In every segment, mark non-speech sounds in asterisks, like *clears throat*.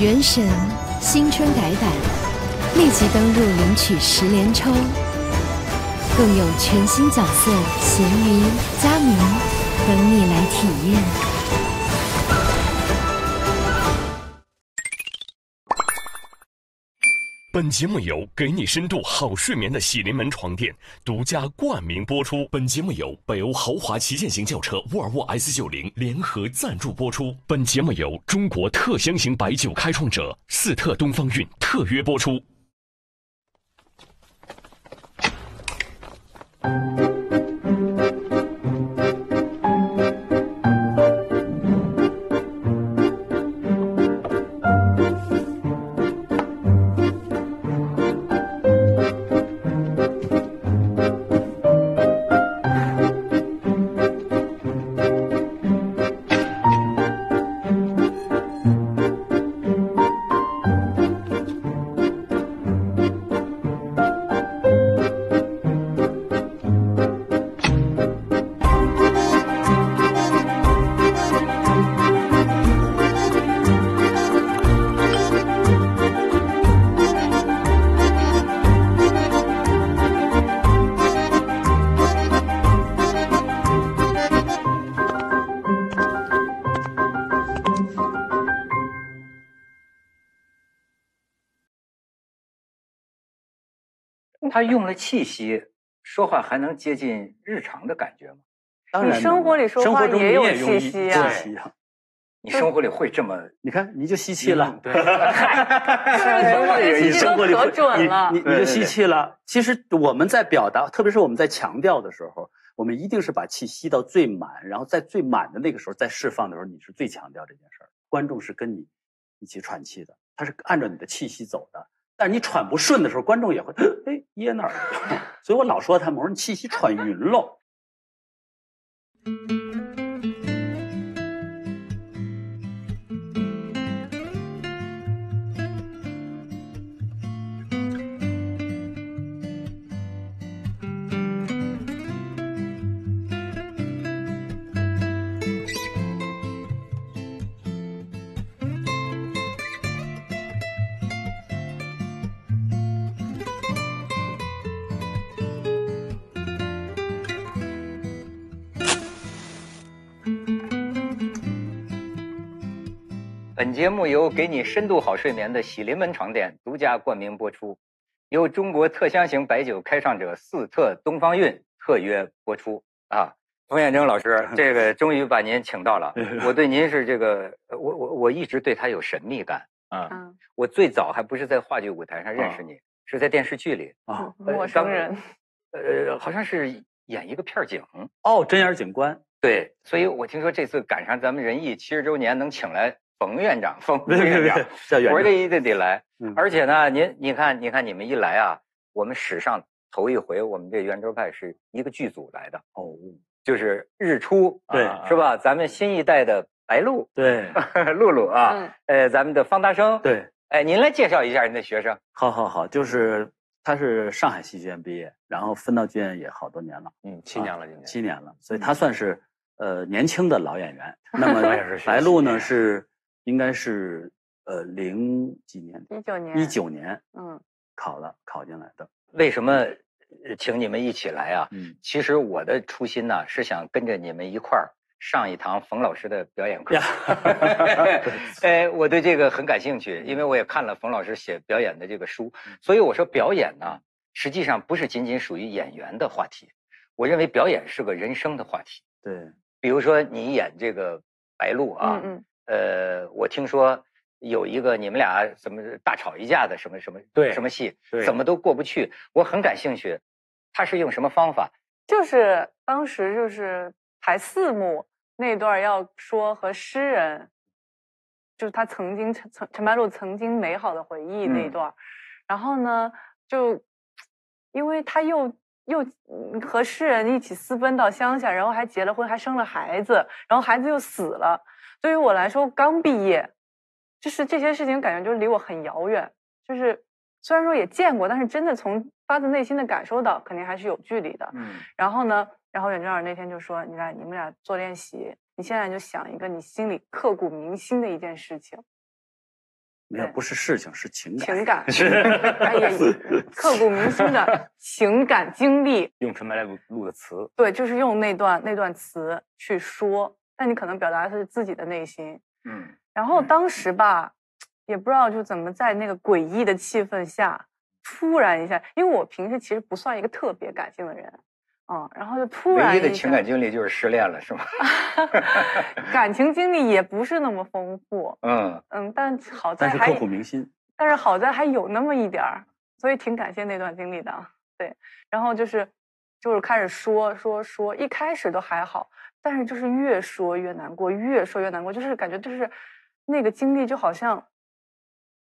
原神新春改版，立即登录领取十连抽，更有全新角色咸鱼、佳明等你来体验。本节目由给你深度好睡眠的喜临门床垫独家冠名播出。本节目由北欧豪华旗舰型轿车沃尔沃 S 九零联合赞助播出。本节目由中国特香型白酒开创者四特东方韵特约播出。他用了气息说话，还能接近日常的感觉吗？当然你生活里说话也有气息啊。你生活里会这么？*laughs* 你看，你就吸气了，对，*laughs* 就是生活里气息都可准了你你你就吸气了。其实我们在表达，特别是我们在强调的时候，我们一定是把气吸到最满，然后在最满的那个时候再释放的时候，你是最强调这件事儿。观众是跟你一起喘气的，他是按照你的气息走的。但是你喘不顺的时候，观众也会哎噎那儿。*laughs* 所以我老说他们，我说你气息喘匀喽。本节目由给你深度好睡眠的喜临门床垫独家冠名播出，由中国特香型白酒开创者四特东方韵特约播出啊。冯远征老师，*laughs* 这个终于把您请到了。*laughs* 我对您是这个，呃我我我一直对他有神秘感啊。嗯，我最早还不是在话剧舞台上认识你，是在电视剧里。啊，陌生人，呃，好像是演一个片儿警。哦，针眼警官，对，所以我听说这次赶上咱们仁义七十周年，能请来冯院长，冯 *laughs* 院长，叫远长我说这一定得来。嗯而且呢，您你看，你看你们一来啊，我们史上头一回，我们这圆桌派是一个剧组来的，哦，就是日出，对啊是吧？咱们新一代的白露，对 *laughs* 露露啊，嗯呃，咱们的方大生，，对，哎，您来介绍一下您的学生。好好好，就是他是上海戏剧院毕业，然后分到剧院也好多年了，嗯，七年了，今年七年了，所以他算是呃年轻的老演员。*laughs* 那么也是白鹿呢是应该是呃零几年，一九年，一，九年嗯，考了考进来的。为什么呃请你们一起来啊？嗯，其实我的初心呢，是想跟着你们一块儿上一堂冯老师的表演课呀。*laughs* 哎，我对这个很感兴趣，因为我也看了冯老师写表演的这个书，所以我说表演呢，实际上不是仅仅属于演员的话题，我认为表演是个人生的话题。对，比如说你演这个白鹿啊，嗯呃，我听说有一个你们俩怎么大吵一架的什么什么对什么戏，对怎么都过不去，我很感兴趣，他是用什么方法？就是当时就是排四幕那段要说和诗人，就是他曾经陈陈陈白露曾经美好的回忆那段，然后呢，就因为他又又嗯和诗人一起私奔到乡下，然后还结了婚，还生了孩子，然后孩子又死了。对于我来说，刚毕业，就是这些事情感觉就离我很遥远。就是虽然说也见过，但是真的从发自内心的感受到，肯定还是有距离的。嗯然后呢，然后远征老师那天就说：“你俩你们俩做练习，你现在就想一个你心里刻骨铭心的一件事情。”没有，对不是事情，是情感。情感，是 *laughs* *laughs* 哎呀，刻骨铭心的情感经历，用陈白露的词，对，就是用那段那段词去说，但你可能表达的是自己的内心。嗯，然后当时吧，也不知道就怎么在那个诡异的气氛下，突然一下，因为我平时其实不算一个特别感性的人，啊、然后就突然唯一的情感经历就是失恋了，是吗？*laughs* 感情经历也不是那么丰富，嗯，嗯，但好在还但是刻骨铭心。但是好在还有那么一点儿，所以挺感谢那段经历的啊。对，然后就是就是开始说说说，一开始都还好，但是就是越说越难过，越说越难过，就是感觉就是那个经历就好像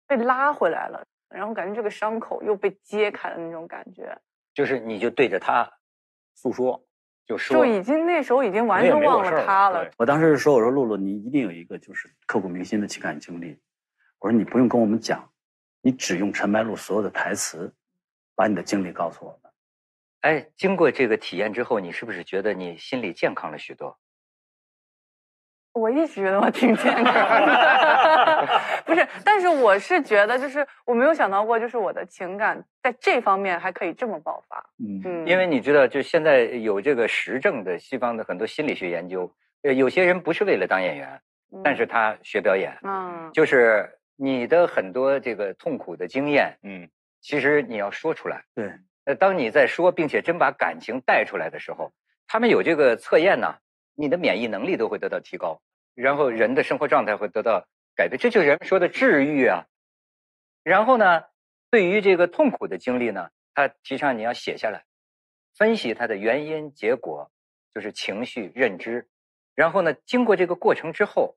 被拉回来了，然后感觉这个伤口又被揭开了那种感觉，就是你就对着他诉说，就说就已经那时候已经完全忘了了他了对。我当时是说，我说露露，你一定有一个就是刻骨铭心的情感经历。我说你不用跟我们讲，你只用陈白露所有的台词，把你的经历告诉我们。哎，经过这个体验之后，你是不是觉得你心理健康了许多？我一直觉得我挺健康的，*laughs* 不是，但是我是觉得，就是我没有想到过，就是我的情感在这方面还可以这么爆发。嗯嗯，因为你知道，就现在有这个实证的西方的很多心理学研究，呃，有些人不是为了当演员，但是他学表演，嗯，就是你的很多这个痛苦的经验，嗯，其实你要说出来。对，呃，当你在说，并且真把感情带出来的时候，他们有这个测验呢，你的免疫能力都会得到提高，然后人的生活状态会得到改变，这就是人们说的治愈啊。然后呢，对于这个痛苦的经历呢，他提倡你要写下来，分析它的原因、结果，就是情绪、认知。然后呢，经过这个过程之后，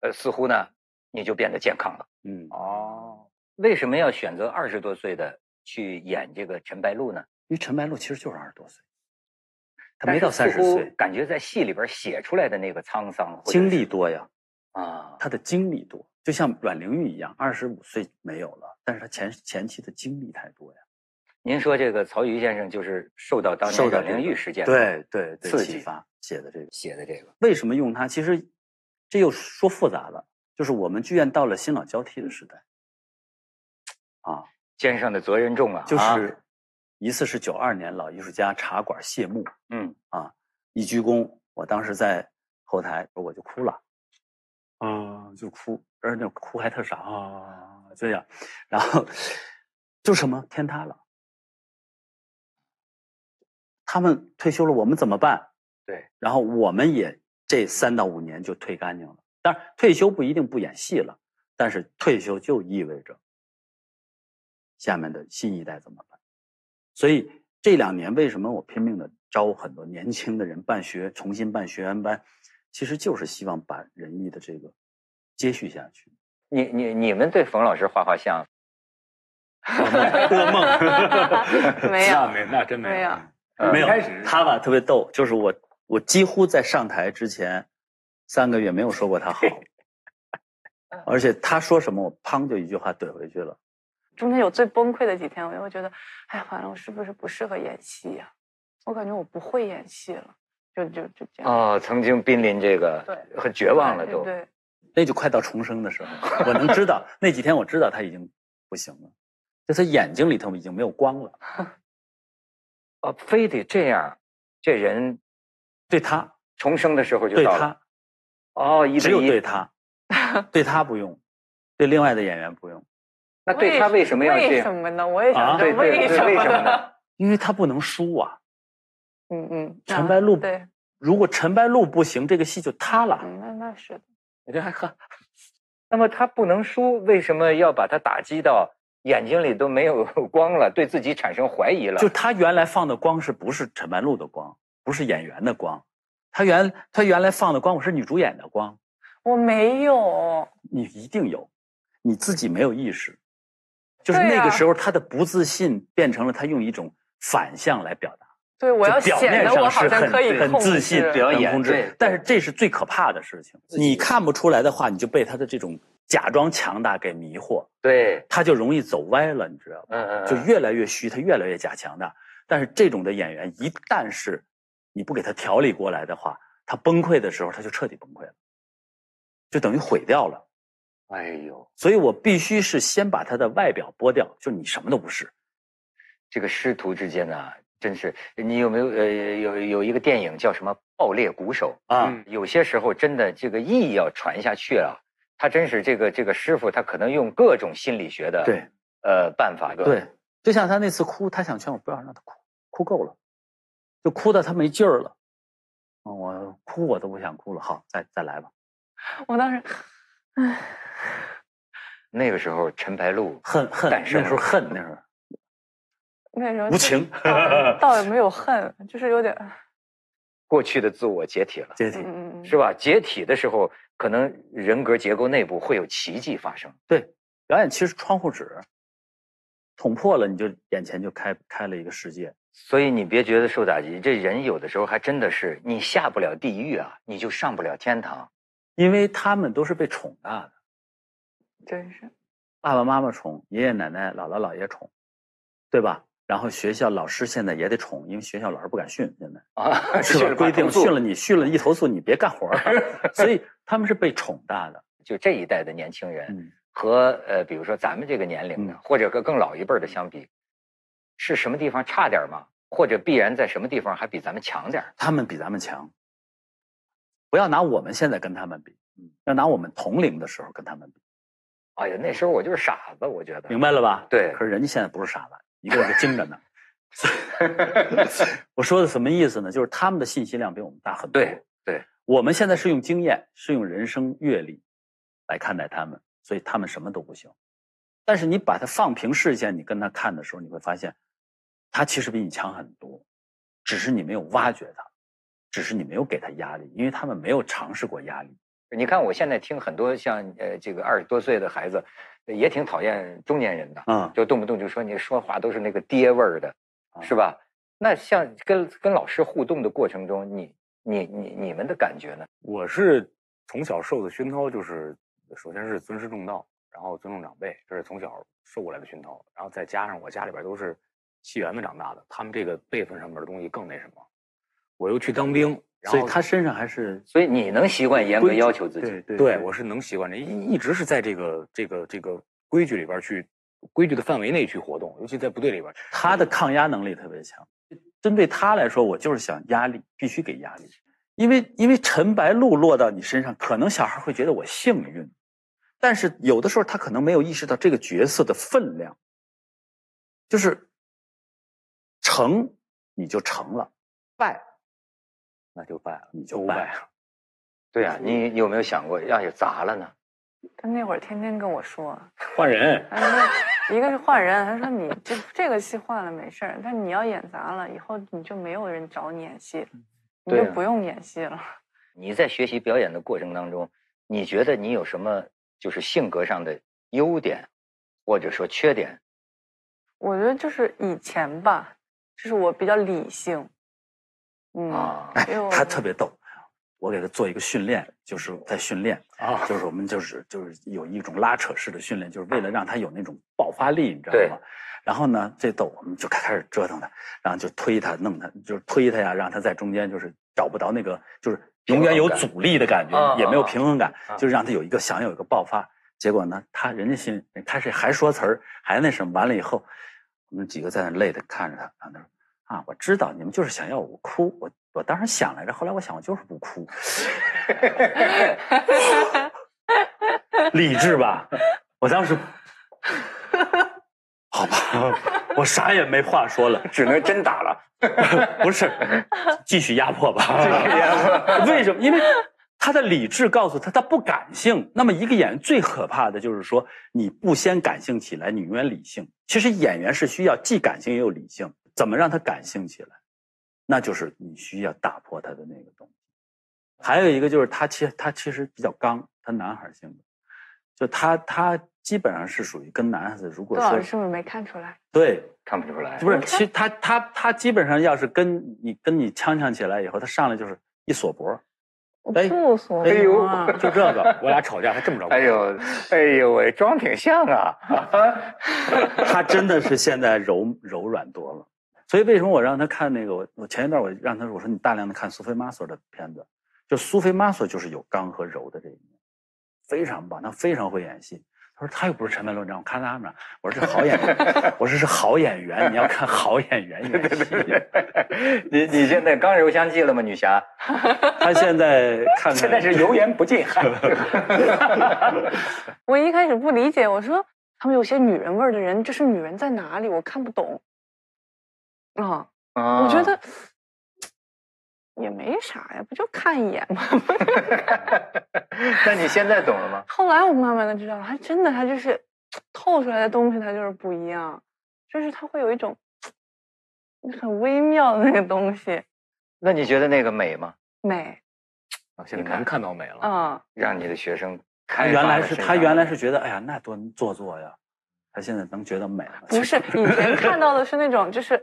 呃，似乎呢，你就变得健康了。嗯，哦，为什么要选择二十多岁的去演这个陈白露呢？因为陈白露其实就是二十多岁，他没到三十岁，感觉在戏里边写出来的那个沧桑经历多呀，啊，他的经历多，就像阮玲玉一样，二十五岁没有了，但是他前前期的经历太多呀。您说这个曹禺先生就是受到当年阮玲玉事件对对对刺激启发写的这个，写的这个，为什么用它？其实这又说复杂了，就是我们剧院到了新老交替的时代，啊，肩上的责任重啊，就啊。是一次是九二年老艺术家茶馆谢幕，嗯。啊，一鞠躬，我当时在后台我就哭了，啊，就哭，而且那哭还特傻啊，这样，然后就什么天塌了，他们退休了，我们怎么办？对，然后我们也这三到五年就退干净了。当然，退休不一定不演戏了，但是退休就意味着下面的新一代怎么办？所以这两年为什么我拼命的招很多年轻的人办学，重新办学员班，其实就是希望把仁义的这个接续下去。你你你们对冯老师画画像？做梦 *laughs* 没有，没那真没有呃没有开始他吧特别逗，就是我我几乎在上台之前三个月没有说过他好，*laughs* 而且他说什么我砰就一句话怼回去了。中间有最崩溃的几天，我就会觉得，哎，完了，我是不是不适合演戏呀、我感觉我不会演戏了，就就就这样。哦，曾经濒临这个对很绝望了都。对对，那就快到重生的时候，我能知道那几天我知道他已经不行了，就他眼睛里头已经没有光了。哦，*laughs* 非得这样，这人对他，重生的时候就对到了。他，哦，一只有对他，*laughs* 对他不用，对另外的演员不用，那对他为什么要这为样？什么呢？我也啊想知道对对对，什为什么呢？*laughs* 因为他不能输啊。嗯嗯，啊陈白露对，如果陈白露不行，这个戏就塌了。嗯，那那是的。你这还喝？那么他不能输，为什么要把他打击到眼睛里都没有 *laughs* 光了，对自己产生怀疑了？就他原来放的光是不是陈白露的光，不是演员的光，他原他原来放的光我是女主演的光，我没有，你一定有，你自己没有意识，就是那个时候他的不自信变成了他用一种反向来表达，对我要表显面上得我好是很像可以很自信表演控制但是这是最可怕的事情，你看不出来的话，你就被他的这种假装强大给迷惑，对，他就容易走歪了，你知道吗？嗯嗯，嗯就越来越虚，他越来越假强大。但是这种的演员，一旦是你不给他调理过来的话，他崩溃的时候，他就彻底崩溃了，就等于毁掉了。哎呦，所以我必须是先把他的外表剥掉，就你什么都不是。这个师徒之间呢，真是你有没有呃有有一个电影叫什么《爆裂鼓手》啊嗯有些时候真的这个艺要传下去啊，他真是这个这个师傅他可能用各种心理学的对呃办法对，就像他那次哭，他想劝我不要让他哭，哭够了，就哭到他没劲儿了。嗯我哭我都不想哭了，好，再再来吧。我当时，唉，那个时候陈白露恨恨，那时候恨，那时候那时候无情倒倒也没有恨，就是有点，过去的自我解体了，解体。是吧？解体的时候，可能人格结构内部会有奇迹发生。对，表演其实窗户纸捅破了，你就眼前就开开了一个世界。所以你别觉得受打击，这人有的时候还真的是你下不了地狱啊，你就上不了天堂。因为他们都是被宠大的，真是，爸爸妈妈宠，爷爷奶奶、姥姥姥爷宠，对吧？然后学校老师现在也得宠，因为学校老师不敢训，现在啊，*laughs* 是吧？规定训了，你，训了一投诉你别干活了，*laughs* 所以他们是被宠大的。就这一代的年轻人嗯，和呃，比如说咱们这个年龄的，嗯或者和更老一辈儿的相比，是什么地方差点儿吗？或者必然在什么地方还比咱们强点儿？他们比咱们强。不要拿我们现在跟他们比，嗯要拿我们同龄的时候跟他们比，哎呀，那时候我就是傻子，我觉得。明白了吧？对可是人家现在不是傻子，一个个精着呢。*laughs* 我说的什么意思呢？就是他们的信息量比我们大很多。对对，我们现在是用经验，是用人生阅历来看待他们，所以他们什么都不行。但是你把它放平视线，你跟他看的时候，你会发现，他其实比你强很多，只是你没有挖掘他，只是你没有给他压力，因为他们没有尝试过压力。你看我现在听很多像呃这个二十多岁的孩子，也挺讨厌中年人的，嗯、就动不动就说你说话都是那个爹味儿的，啊是吧？那像跟跟老师互动的过程中，你你你你们的感觉呢？我是从小受的熏陶，就是首先是尊师重道，然后尊重长辈，这是从小受过来的熏陶。然后再加上我家里边都是戏园子长大的，他们这个辈分上面的东西更那什么。我又去当兵，然所以后他身上还是所以你能习惯严格要求自己？对对对我是能习惯的，一一直是在这个这个这个规矩里边去规矩的范围内去活动，尤其在部队里边。他的抗压能力特别强。针对他来说，我就是想压力，必须给压力。因为因为陈白露落到你身上，可能小孩会觉得我幸运，但是有的时候他可能没有意识到这个角色的分量，就是成你就成了，败那就败了，你就败了。对呀、你有没有想过，要是砸了呢？他那会儿天天跟我说，换人，他说一个是换人，他说你这这个戏换了没事儿，但你要演砸了，以后你就没有人找你演戏了，你就不用演戏了。你在学习表演的过程当中，你觉得你有什么就是性格上的优点，或者说缺点？我觉得就是以前吧，就是我比较理性，嗯，啊因为我他特别逗，我给他做一个训练，就是在训练啊就是我们就是就是有一种拉扯式的训练，就是为了让他有那种爆发力，你知道吗？然后呢，这逗我们就开始折腾他，然后就推他、弄他，就是推他呀，让他在中间就是找不到那个，就是永远有阻力的感觉，也没有平衡感啊，就是让他有一个想有一个爆发。结果呢，他人家心他是还说词儿，还那什么，完了以后，我们几个在那累的看着他，然后他说。啊，我知道你们就是想要我哭，我我当时想来着，后来我想我就是不哭，理智吧？我当时，好吧，我啥也没话说了，只能真打了。*laughs* 不是，继续压迫吧。为什么？因为他的理智告诉他他不感性。那么一个演员最可怕的就是说，你不先感性起来，你永远理性。其实演员是需要既感性也有理性，怎么让他感性起来？那就是你需要打破他的那个东西。还有一个就是他其实他其实比较刚，他男孩性格，就他他基本上是属于跟男孩子，如果杜老说师是不是没看出来？对看不出来，不是，其实他他他基本上要是跟你跟你呛呛起来以后，他上来就是一锁脖，我哎不说哎呦啊就这个，我俩吵架还这么着。*laughs* 哎呦，哎呦喂，装挺像啊！*laughs* 他真的是现在柔柔软多了。所以为什么我让他看那个？我我前一段我让他我说你大量的看苏菲玛索的片子，就苏菲玛索就是有刚和柔的这一面，非常棒，他非常会演戏。他说他又不是陈白龙这样，我看他们，我说这好演员，*laughs* 我说是好演员，你要看好演员演戏。你你现在刚柔相济了吗，女侠？*laughs* 他现在看现在是油盐不进。*laughs* 我一开始不理解，我说他们有些女人味儿的人，这是女人在哪里？我看不懂。啊，啊我觉得也没啥呀，不就看一眼吗？*laughs* *laughs* 那你现在懂了吗？后来我慢慢的知道了，还真的，他就是透出来的东西，它就是不一样，就是它会有一种很微妙的那个东西，那你觉得那个美吗？美 *laughs* 现在能看到美了。啊、让你的学生他开原来是他原来是觉得哎呀那多做作呀，他现在能觉得美了。不是以前看到的是那种就是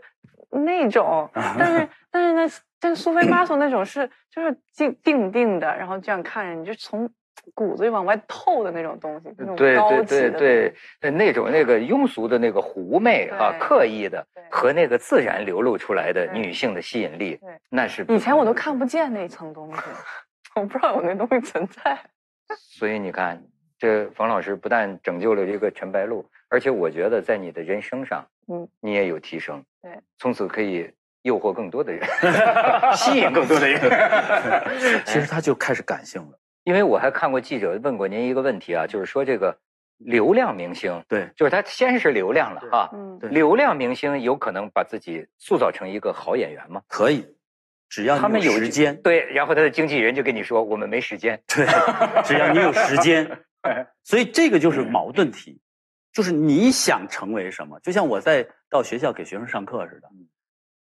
那种，但是 *laughs* 但是那，但是苏菲玛索那种是就是定定定的，然后这样看着你就从骨子里往外透的那种东西，那种对对高级的对对，呃那种那个庸俗的那个狐媚啊，刻意的和那个自然流露出来的女性的吸引力对，那是以前我都看不见那层东西，*laughs* 我不知道有那东西存在。*laughs* 所以你看，这冯老师不但拯救了这个陈白露，而且我觉得在你的人生上，嗯，你也有提升。对，从此可以诱惑更多的人，*laughs* 吸引更多的人。*laughs* 其实他就开始感性了。因为我还看过记者问过您一个问题啊，就是说这个流量明星，对就是他先是流量了对哈，嗯，对流量明星有可能把自己塑造成一个好演员吗？可以，只要他们有时间，对，然后他的经纪人就跟你说，我们没时间。对，只要你有时间，*laughs* 所以这个就是矛盾体，就是你想成为什么，就像我在到学校给学生上课似的。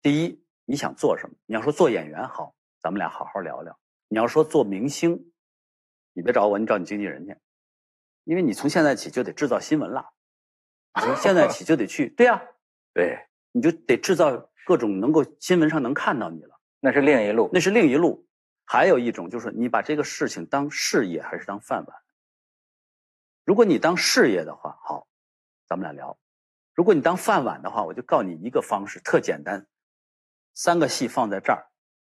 第一，你想做什么？你要说做演员好，咱们俩好好聊聊。你要说做明星，你别找我，你找你经纪人去，因为你从现在起就得制造新闻了，*laughs* 从现在起就得去，对呀、*laughs* 对，你就得制造各种能够新闻上能看到你了。那是另一路。那是另一路。还有一种就是你把这个事情当事业还是当饭碗。如果你当事业的话，好，咱们俩聊；如果你当饭碗的话，我就告诉你一个方式，特简单，三个戏放在这儿，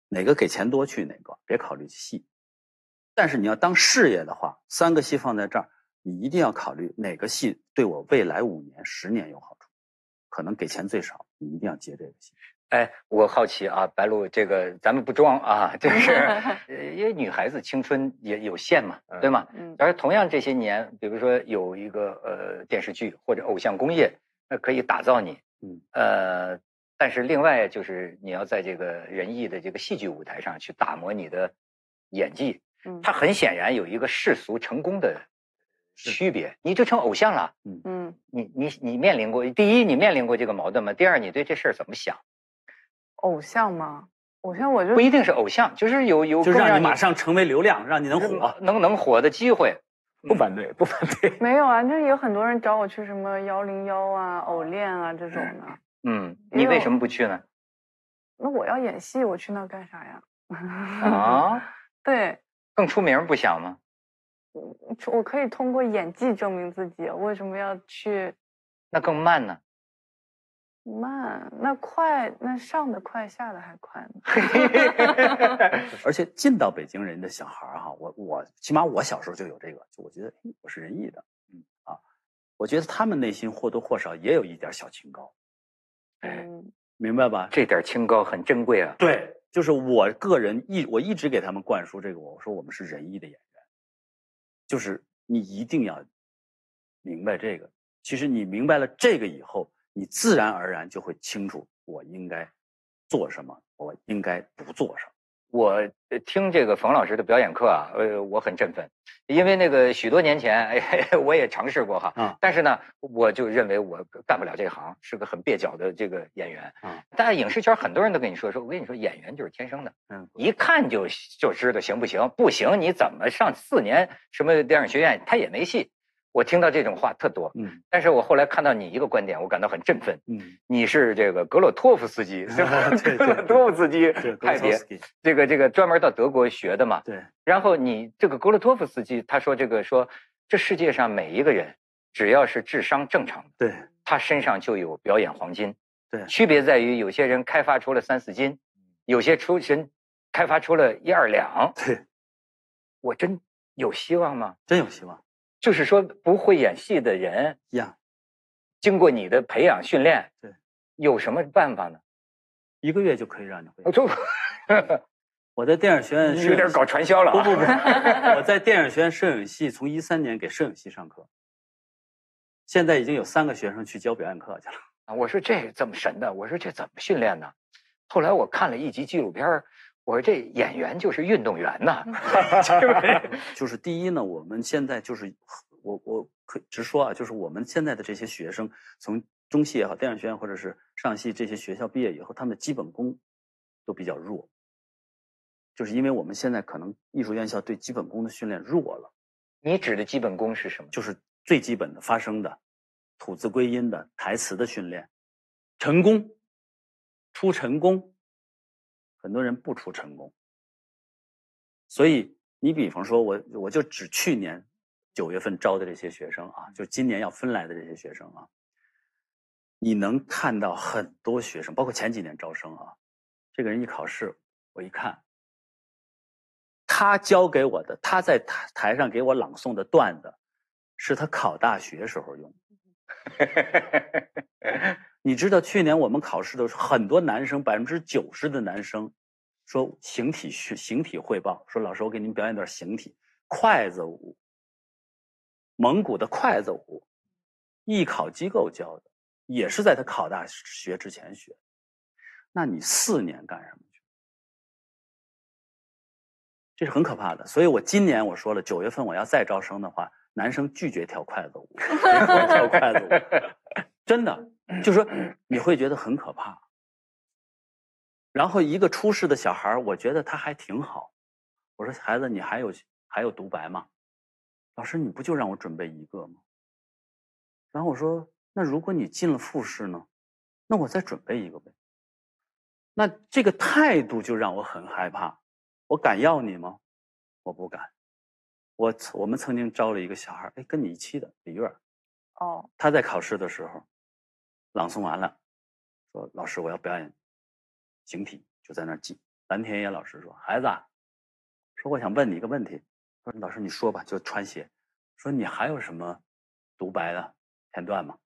哪个给钱多去哪个，别考虑戏。但是你要当事业的话，三个戏放在这儿，你一定要考虑哪个戏对我未来五年、十年有好处，可能给钱最少，你一定要接这个戏。哎，我好奇啊，白露，这个咱们不装啊，就是，*laughs* 呃因为女孩子青春也有限嘛，对吗？嗯而同样这些年，比如说有一个呃电视剧或者偶像工业，那可以打造你，嗯，呃，但是另外就是你要在这个仁义的这个戏剧舞台上去打磨你的演技，嗯它很显然有一个世俗成功的区别，你就成偶像了，嗯，你你你面临过第一，你面临过这个矛盾吗？第二，你对这事儿怎么想？偶像吗？偶像我就不一定是偶像，就是有有就更让你马上成为流量，让你能火。能能火的机会。不反对，不反对。没有啊，就是有很多人找我去什么幺零幺啊、偶练啊这种的。嗯，你为什么不去呢？那我要演戏，我去那干啥呀？啊，*laughs* 对，更出名不想吗？我可以通过演技证明自己，为什么要去那更慢呢？慢？那快，那上的快，下的还快呢。*laughs* *laughs* 而且进到北京人的小孩儿哈，我我起码我小时候就有这个，就我觉得哎我是仁义的，嗯啊，我觉得他们内心或多或少也有一点小清高，嗯明白吧？这点清高很珍贵啊。对，就是我个人一我一直给他们灌输这个，我说我们是仁义的演员，就是你一定要明白这个。其实你明白了这个以后，你自然而然就会清楚我应该做什么，我应该不做什么。我呃听这个冯老师的表演课啊，呃，我很振奋，因为那个许多年前，*laughs* 哎，我也尝试过哈，嗯但是呢，我就认为我干不了这行，是个很蹩脚的这个演员。嗯但影视圈很多人都跟你说，说我跟你说，演员就是天生的，嗯，一看就就知道行不行，不行你怎么上四年什么电影学院，他也没戏。我听到这种话特多，嗯但是我后来看到你一个观点，我感到很振奋。嗯，你是这个格洛托夫斯基，*laughs* 是吧？格洛托夫斯基对，派别，这个这个专门到德国学的嘛。对，然后你这个格洛托夫斯基，他说这个说，这世界上每一个人只要是智商正常的，对他身上就有表演黄金。对区别在于有些人开发出了三四斤，有些出人开发出了一二两。对，我真有希望吗？真有希望就是说不会演戏的人，呀！经过你的培养训练，对，有什么办法呢？一个月就可以让你会 *laughs* 我。在电影学院你有点搞传销了、啊。不不不，*laughs* 我在电影学院摄影系从一三年给摄影系上课，现在已经有三个学生去教表演课去了。啊！我说这怎么神的？我说这怎么训练呢？后来我看了一集纪录片儿我说这演员就是运动员呐，*laughs* *laughs* 就是第一呢，我们现在就是我我可以直说啊，就是我们现在的这些学生，从中戏也好，电影学院或者是上戏这些学校毕业以后，他们的基本功都比较弱，就是因为我们现在可能艺术院校对基本功的训练弱了，你指的基本功是什么？就是最基本的发声的、吐字归音的、台词的训练，成功出成功，很多人不出成功，所以你比方说我我就指去年九月份招的这些学生啊，就今年要分来的这些学生啊，你能看到很多学生，包括前几年招生啊，这个人一考试，我一看，他教给我的，他在台台上给我朗诵的段子，是他考大学时候用的。*laughs* 你知道去年我们考试的时候，很多男生百分之九十的男生说形体学形体汇报，说老师我给您表演段形体筷子舞，蒙古的筷子舞，艺考机构教的，也是在他考大学之前学。那你四年干什么去？这是很可怕的。所以我今年我说了，九月份我要再招生的话，男生拒绝跳筷子舞，*laughs* 跳筷子舞，真的。就说你会觉得很可怕。然后一个出世的小孩我觉得他还挺好。我说孩子，你还有还有独白吗？老师，你不就让我准备一个吗？然后我说，那如果你进了复试呢？那我再准备一个呗。那这个态度就让我很害怕。我敢要你吗？我不敢。我我们曾经招了一个小孩，哎，跟你一期的李月哦，他在考试的时候。朗诵完了，说：“老师，我要表演形体。”就在那儿记。蓝天野老师说：“孩子，说我想问你一个问题。说老师你说吧，就穿鞋。说你还有什么独白的片段吗？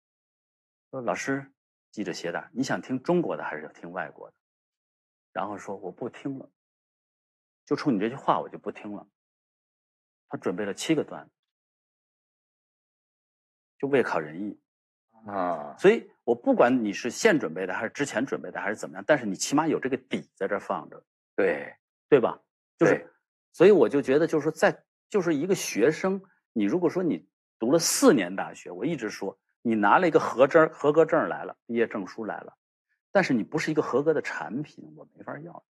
说老师系着鞋带，你想听中国的还是听外国的？然后说我不听了，就冲你这句话我就不听了。他准备了七个段子，就为考人艺。”啊，所以我不管你是现准备的还是之前准备的还是怎么样，但是你起码有这个底在这放着，对对吧？就是，所以我就觉得，就是说，在就是一个学生，你如果说你读了四年大学，我一直说你拿了一个合证合格证来了，毕业证书来了，但是你不是一个合格的产品，我没法要。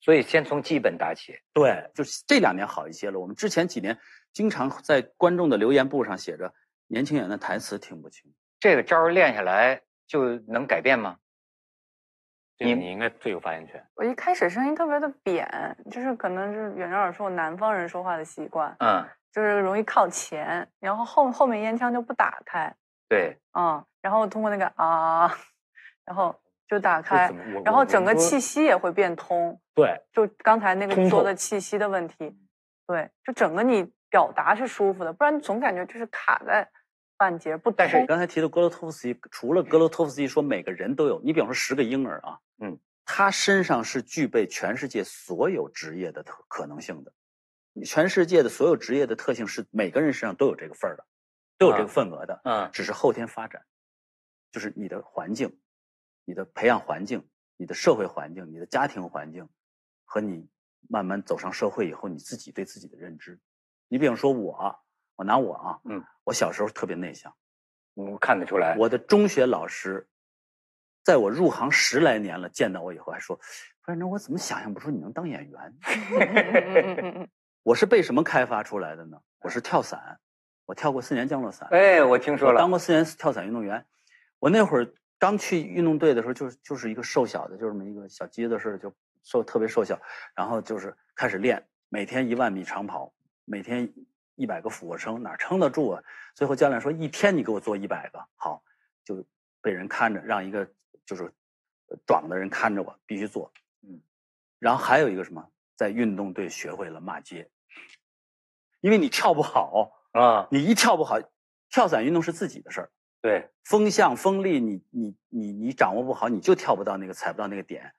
所以先从基本打起。对，就是这两年好一些了。我们之前几年经常在观众的留言簿上写着。年轻演员的台词听不清，这个招练下来就能改变吗？你你应该最有发言权。我一开始声音特别的扁，就是可能是远照老师我南方人说话的习惯，嗯，就是容易靠前，然后后后面烟枪就不打开，对，嗯，然后通过那个啊，*laughs* 然后就打开然后整个气息也会变通，对，就刚才那个说的气息的问题，对，就整个你表达是舒服的，不然你总感觉就是卡在半截不但是你刚才提到格罗托夫斯基，除了格罗托夫斯基说每个人都有，你比方说十个婴儿啊，嗯，他身上是具备全世界所有职业的特可能性的，全世界的所有职业的特性是每个人身上都有这个份儿的，都有这个份额的，嗯，只是后天发展，就是你的环境、你的培养环境、你的社会环境、你的家庭环境，和你慢慢走上社会以后你自己对自己的认知。你比方说我，我拿我啊，嗯，我小时候特别内向。我看得出来。我的中学老师，在我入行十来年了，见到我以后还说：“反正我怎么想象不出你能当演员？” *laughs* *laughs* 我是被什么开发出来的呢？我是跳伞，我跳过四年降落伞，哎，我听说了当，过四年跳伞运动员。我那会儿刚去运动队的时候，就是就是一个瘦小的，就这么一个小鸡子似的，就瘦特别瘦小。然后就是开始练，每天一万米长跑，每天一百个俯卧撑，哪撑得住啊？最后教练说一天你给我做一百个，好，就被人看着，让一个就是呃壮的人看着我，必须做。嗯，然后还有一个什么，在运动队学会了骂街。因为你跳不好，啊，你一跳不好，跳伞运动是自己的事儿，对，风向、风力，你你你你掌握不好，你就跳不到那个踩不到那个点，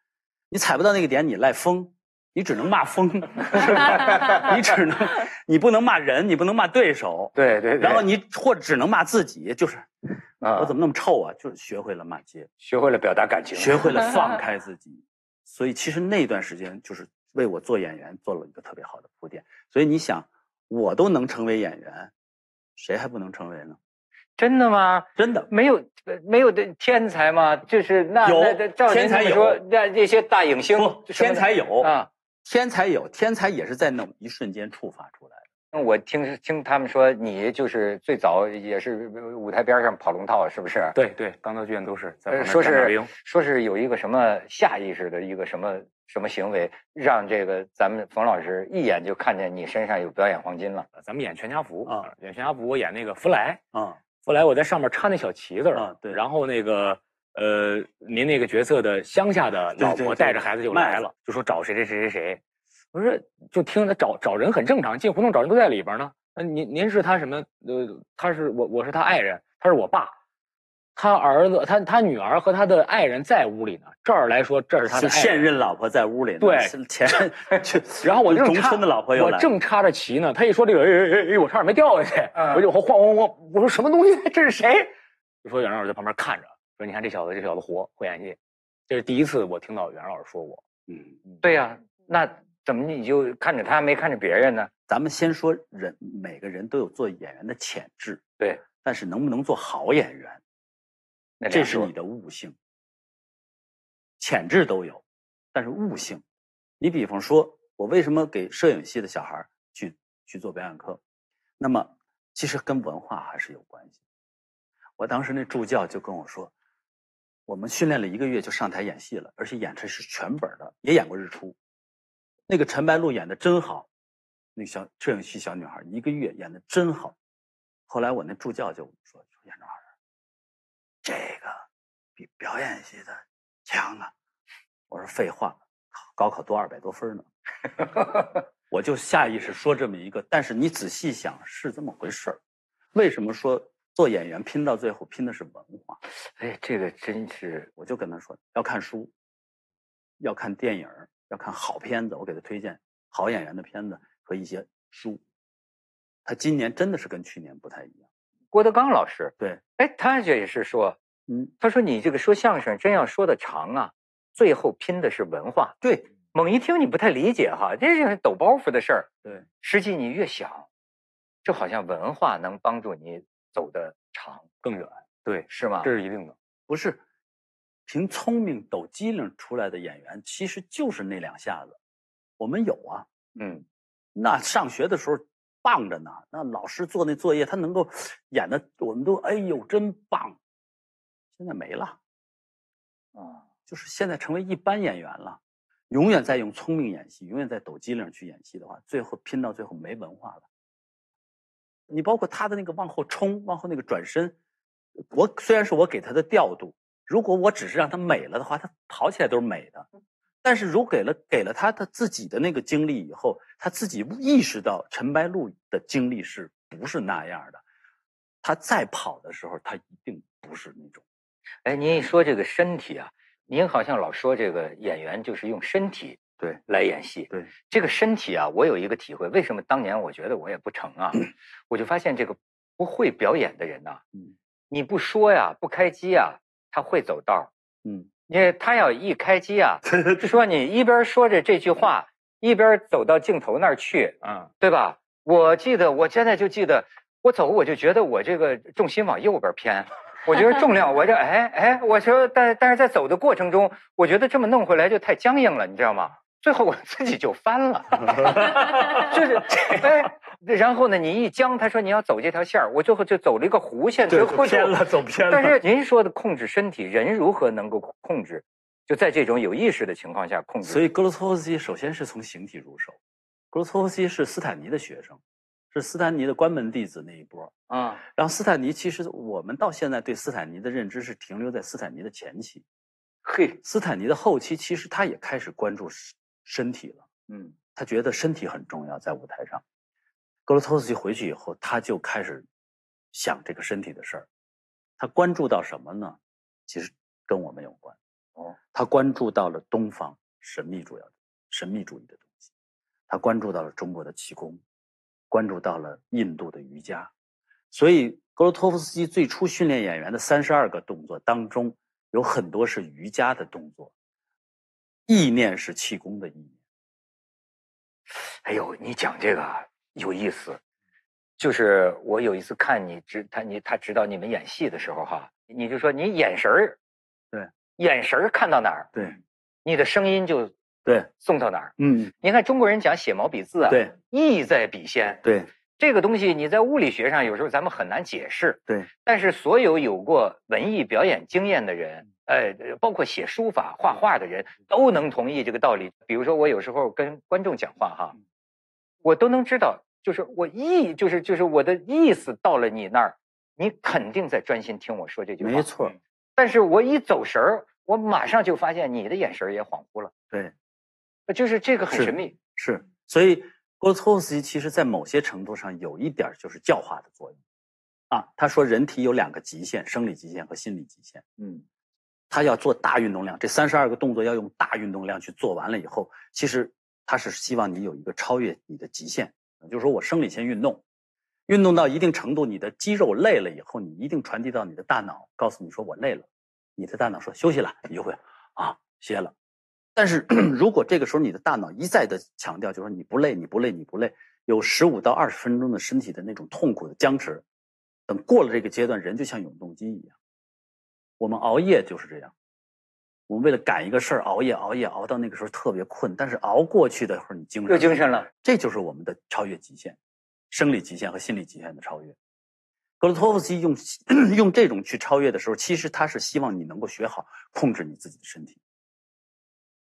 你踩不到那个点，你赖风，你只能骂风，*laughs* 你只能你不能骂人，你不能骂对手，对对，对然后你或者只能骂自己，就是啊，我怎么那么臭啊？就是学会了骂街，学会了表达感情，学会了 *laughs* 放开自己，所以其实那段时间就是为我做演员做了一个特别好的铺垫。所以你想，我都能成为演员，谁还不能成为呢？真的吗？真的，没有呃没有的天才吗？就是那有那那照您天才有这么说，那这些大影星天才有啊。天才有，天才也是在那么一瞬间触发出来的。我听听他们说，你就是最早也是舞台边上跑龙套，是不是？对对，当道剧院都是说是说是有一个什么下意识的一个什么什么行为，让这个咱们冯老师一眼就看见你身上有表演黄金了。咱们演全家福啊，演全家福，我演那个福来，啊、福来我在上面插那小旗子儿啊对然后那个呃，您那个角色的乡下的老婆带着孩子就来了，就说找谁谁谁谁谁，我说就听他找找人很正常，进胡同找人都在里边呢。那您您是他什么？呃，他是我我是他爱人，他是我爸。他儿子，他他女儿和他的爱人在屋里呢。这儿来说，这是他的是现任老婆在屋里呢，对前 *laughs* 就然后我正插农村的老婆又来，我正插着旗呢，他一说这个，哎哎哎，我差点没掉下去，嗯我就我晃晃晃，我说什么东西？这是谁？就说袁老师在旁边看着，说你看这小子，这小子活，会演戏。这是第一次我听到袁老师说过，嗯，对呀、那怎么你就看着他没看着别人呢？咱们先说人，每个人都有做演员的潜质，对，但是能不能做好演员，那这是你的悟性。潜质都有，但是悟性，你比方说，我为什么给摄影系的小孩去去做表演课？那么其实跟文化还是有关系。我当时那助教就跟我说，我们训练了一个月就上台演戏了，而且演出是全本的，也演过日出。那个陈白露演的真好，那个小摄影系小女孩一个月演的真好。后来我那助教就说：“说严老师，这个比表演系的强啊。”我说：“废话，高考多二百多分呢。*laughs* ”我就下意识说这么一个，但是你仔细想是这么回事儿。为什么说做演员拼到最后拼的是文化？哎，这个真是我就跟他说要看书，要看电影，要看好片子。我给他推荐好演员的片子和一些书。他今年真的是跟去年不太一样。郭德纲老师。对，哎，他这也是说，嗯，他说你这个说相声真要说的长啊，最后拼的是文化。对猛一听你不太理解哈，这是抖包袱的事儿。对，实际你越想，就好像文化能帮助你走得长，更远，对，是吗？这是一定的。不是凭聪明抖机灵出来的演员，其实就是那两下子。我们有啊，嗯，那上学的时候棒着呢，那老师做那作业，他能够演的，我们都哎呦真棒。现在没了，啊，就是现在成为一般演员了，永远在用聪明演戏，永远在抖机灵去演戏的话，最后拼到最后没文化了。你包括他的那个往后冲，往后那个转身，我虽然是我给他的调度，如果我只是让他美了的话，他跑起来都是美的。但是如给了给了他他自己的那个经历以后，他自己意识到陈白露的经历是不是那样的，他再跑的时候，他一定不是那种。哎，您一说这个身体啊，您好像老说这个演员就是用身体对来演戏。对，这个身体啊，我有一个体会，为什么当年我觉得我也不成啊？我就发现这个不会表演的人呐、嗯你不说呀，不开机啊，他会走道儿。嗯，你他要一开机啊，*laughs* 说你一边说着这句话，一边走到镜头那儿去，嗯，对吧？我记得，我现在就记得，我走我就觉得我这个重心往右边偏，我觉得重量，我这哎哎，我说但但是在走的过程中，我觉得这么弄回来就太僵硬了，你知道吗？最后我自己就翻了，*laughs* 就是哎，然后呢，你一僵，他说你要走这条线儿，我最后就走了一个弧线，最后就走偏了但是您说的控制身体，人如何能够控制？就在这种有意识的情况下控制。所以格罗托夫斯基首先是从形体入手，格罗托夫斯基是斯坦尼的学生，是斯坦尼的关门弟子那一波。啊，然后斯坦尼其实我们到现在对斯坦尼的认知是停留在斯坦尼的前期，嘿，斯坦尼的后期其实他也开始关注身身体了，嗯他觉得身体很重要，在舞台上。格罗托夫斯基回去以后，他就开始想这个身体的事儿。他关注到什么呢？其实跟我们有关。哦，他关注到了东方神秘主要的神秘主义的东西，他关注到了中国的气功，关注到了印度的瑜伽。所以，格罗托夫斯基最初训练演员的三十二个动作当中，有很多是瑜伽的动作，意念是气功的意念。哎呦，你讲这个啊有意思，就是我有一次看你指他你他指导你们演戏的时候哈，你就说你眼神儿，对，眼神儿看到哪儿，对你的声音就对，送到哪儿。嗯，你看中国人讲写毛笔字啊，对，意在笔先。对这个东西你在物理学上有时候咱们很难解释，对，但是所有有过文艺表演经验的人，呃，包括写书法、画画的人，都能同意这个道理。比如说我有时候跟观众讲话哈，我都能知道，就是我意，就是就是我的意思到了你那儿，你肯定在专心听我说这句话。没错，但是我一走神儿，我马上就发现你的眼神儿也恍惚了，对，就是这个很神秘。是。所以，格罗托夫斯基其实在某些程度上有一点就是教化的作用。啊，他说人体有两个极限，生理极限和心理极限。嗯，他要做大运动量，这三十二个动作要用大运动量去做完了以后，其实他是希望你有一个超越你的极限，就是说我生理先运动，运动到一定程度，你的肌肉累了以后，你一定传递到你的大脑，告诉你说我累了，你的大脑说休息了，你就会啊歇了。但是 *clears throat* 如果这个时候你的大脑一再的强调，就说你不累，你不累，你不累，有十五到二十分钟的身体的那种痛苦的僵持，等过了这个阶段，人就像永动机一样。我们熬夜就是这样，我们为了赶一个事儿熬夜熬夜熬到那个时候特别困，但是熬过去的时候你精神又精神了。这就是我们的超越极限，生理极限和心理极限的超越。格罗托夫斯基用 *clears throat* 用这种去超越的时候，其实他是希望你能够学好控制你自己的身体。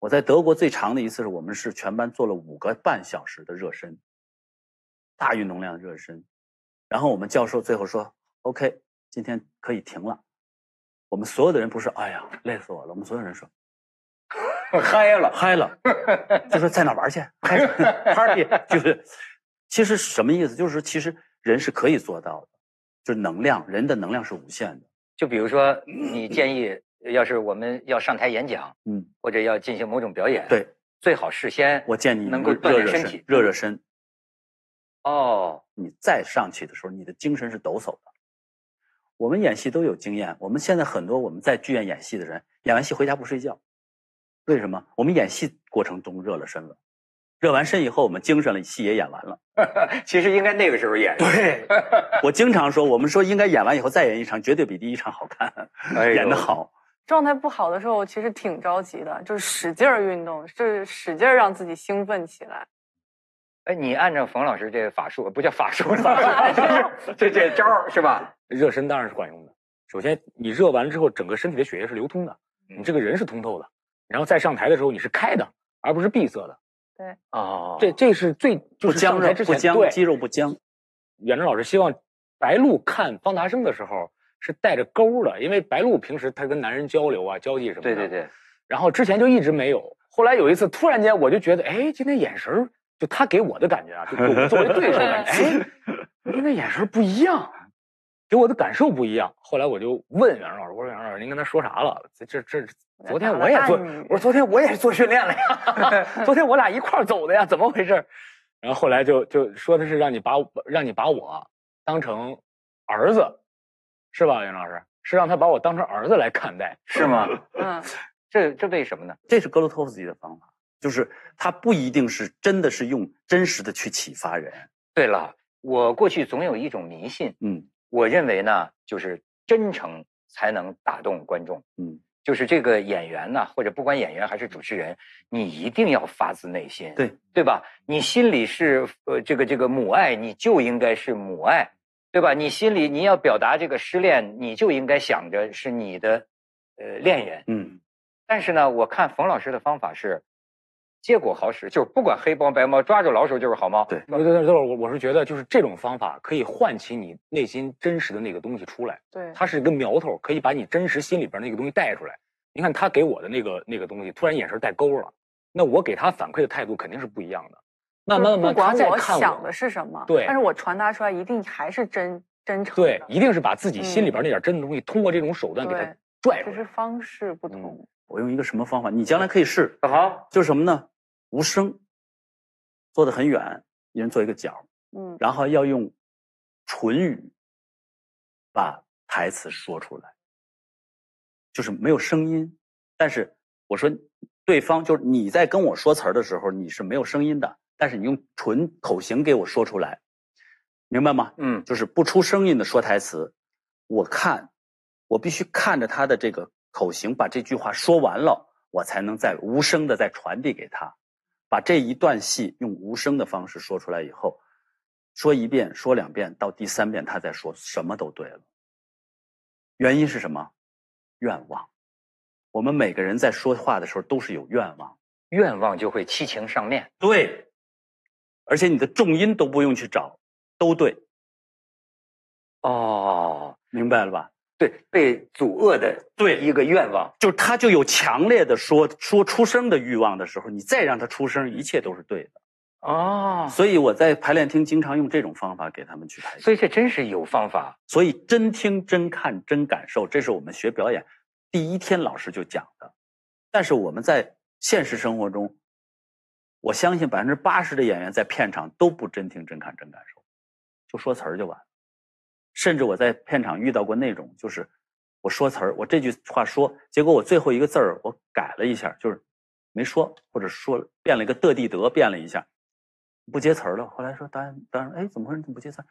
我在德国最长的一次是我们是全班做了五个半小时的热身，大运动量热身，然后我们教授最后说：“OK，今天可以停了。”我们所有的人不是哎呀累死我了，我们所有人说 *laughs* 嗨了，嗨了，*laughs* 就说在哪玩去嗨 *laughs* party，就是其实什么意思？就是其实人是可以做到的，就是能量，人的能量是无限的。就比如说，你建议，要是我们要上台演讲，嗯，或者要进行某种表演，，对，最好事先我建议你能够热热身锻炼身体，热热身。哦，你再上去的时候，你的精神是抖擞的。我们演戏都有经验，我们现在很多我们在剧院演戏的人，演完戏回家不睡觉，为什么？我们演戏过程中热了身了，热完身以后我们精神了，戏也演完了。*laughs* 其实应该那个时候演。对，*laughs* 我经常说，我们说应该演完以后再演一场，绝对比第一场好看，哎演得好。状态不好的时候，其实挺着急的，就是使劲儿运动，就是使劲儿让自己兴奋起来。哎，你按照冯老师这个法术，不叫法术，*laughs* 就是这这招儿是吧？热身当然是管用的。首先，你热完之后，整个身体的血液是流通的，你这个人是通透的。然后再上台的时候，你是开的，而不是闭塞的。对哦，这这是最就是不僵上台之前肉不僵，对肌肉不僵。远征老师希望白鹿看方达生的时候是带着钩的，因为白鹿平时他跟男人交流啊、交际什么的。对对。对，然后之前就一直没有，后来有一次突然间我就觉得，哎，今天眼神就他给我的感觉啊，就我作为对手感觉，*laughs* 哎，我今天眼神不一样，给我的感受不一样。后来我就问袁老师，我说袁老师，您跟他说啥了？这这这，昨天我也做，我说昨天我也做训练了呀，*laughs* 昨天我俩一块儿走的呀，怎么回事？然后后来就就说的是让你把我让你把我当成儿子，是吧，袁老师？是让他把我当成儿子来看待，是吗？*laughs* 嗯，*laughs* 这这为什么呢？这是格罗托夫斯基的方法，就是他不一定是真的是用真实的去启发人。对了，我过去总有一种迷信，嗯我认为呢，就是真诚才能打动观众。嗯，就是这个演员呢，或者不管演员还是主持人，你一定要发自内心，对对吧？你心里是呃这个这个母爱，你就应该是母爱，对吧？你心里你要表达这个失恋，你就应该想着是你的呃恋人。嗯，但是呢，我看冯老师的方法是结果好使，就是不管黑猫白猫，抓住老鼠就是好猫。对对对对，我我是觉得就是这种方法可以唤起你内心真实的那个东西出来，对，它是一个苗头，可以把你真实心里边那个东西带出来。你看他给我的那个那个东西，突然眼神带钩了，那我给他反馈的态度肯定是不一样的。慢慢慢慢不管我他在看想的是什么，对但是我传达出来一定还是真真诚对，一定是把自己心里边那点真的东西，通过这种手段给他拽出来。只是方式不嗯同。我用一个什么方法？你将来可以试，好，就是什么呢？无声，坐得很远，一人做一个角，嗯，然后要用唇语把台词说出来，就是没有声音，但是我说对方就是你在跟我说词儿的时候，你是没有声音的，但是你用纯口型给我说出来，明白吗？嗯就是不出声音的说台词，我看，我必须看着他的这个口型把这句话说完了，我才能再无声的再传递给他，把这一段戏用无声的方式说出来以后，说一遍，说两遍，到第三遍他再说，什么都对了。原因是什么？愿望。我们每个人在说话的时候都是有愿望，愿望就会七情上面。对，而且你的重音都不用去找，都对，哦，明白了吧？对，被阻遏的对一个愿望。就是他就有强烈的说说出声的欲望的时候，你再让他出声，一切都是对的。哦，所以我在排练厅经常用这种方法给他们去排戏。所以这真是有方法。所以真听、真看、真感受，这是我们学表演第一天老师就讲的。但是我们在现实生活中，我相信百分之八十的演员在片场都不真听、真看、真感受，就说词儿就完了。甚至我在片场遇到过那种，就是我说词儿，我这句话说，结果我最后一个字儿我改了一下，就是没说，或者说变了一个的地得，变了一下，不接词儿了。后来说导演，导演，哎，怎么回事？你怎么不接词儿？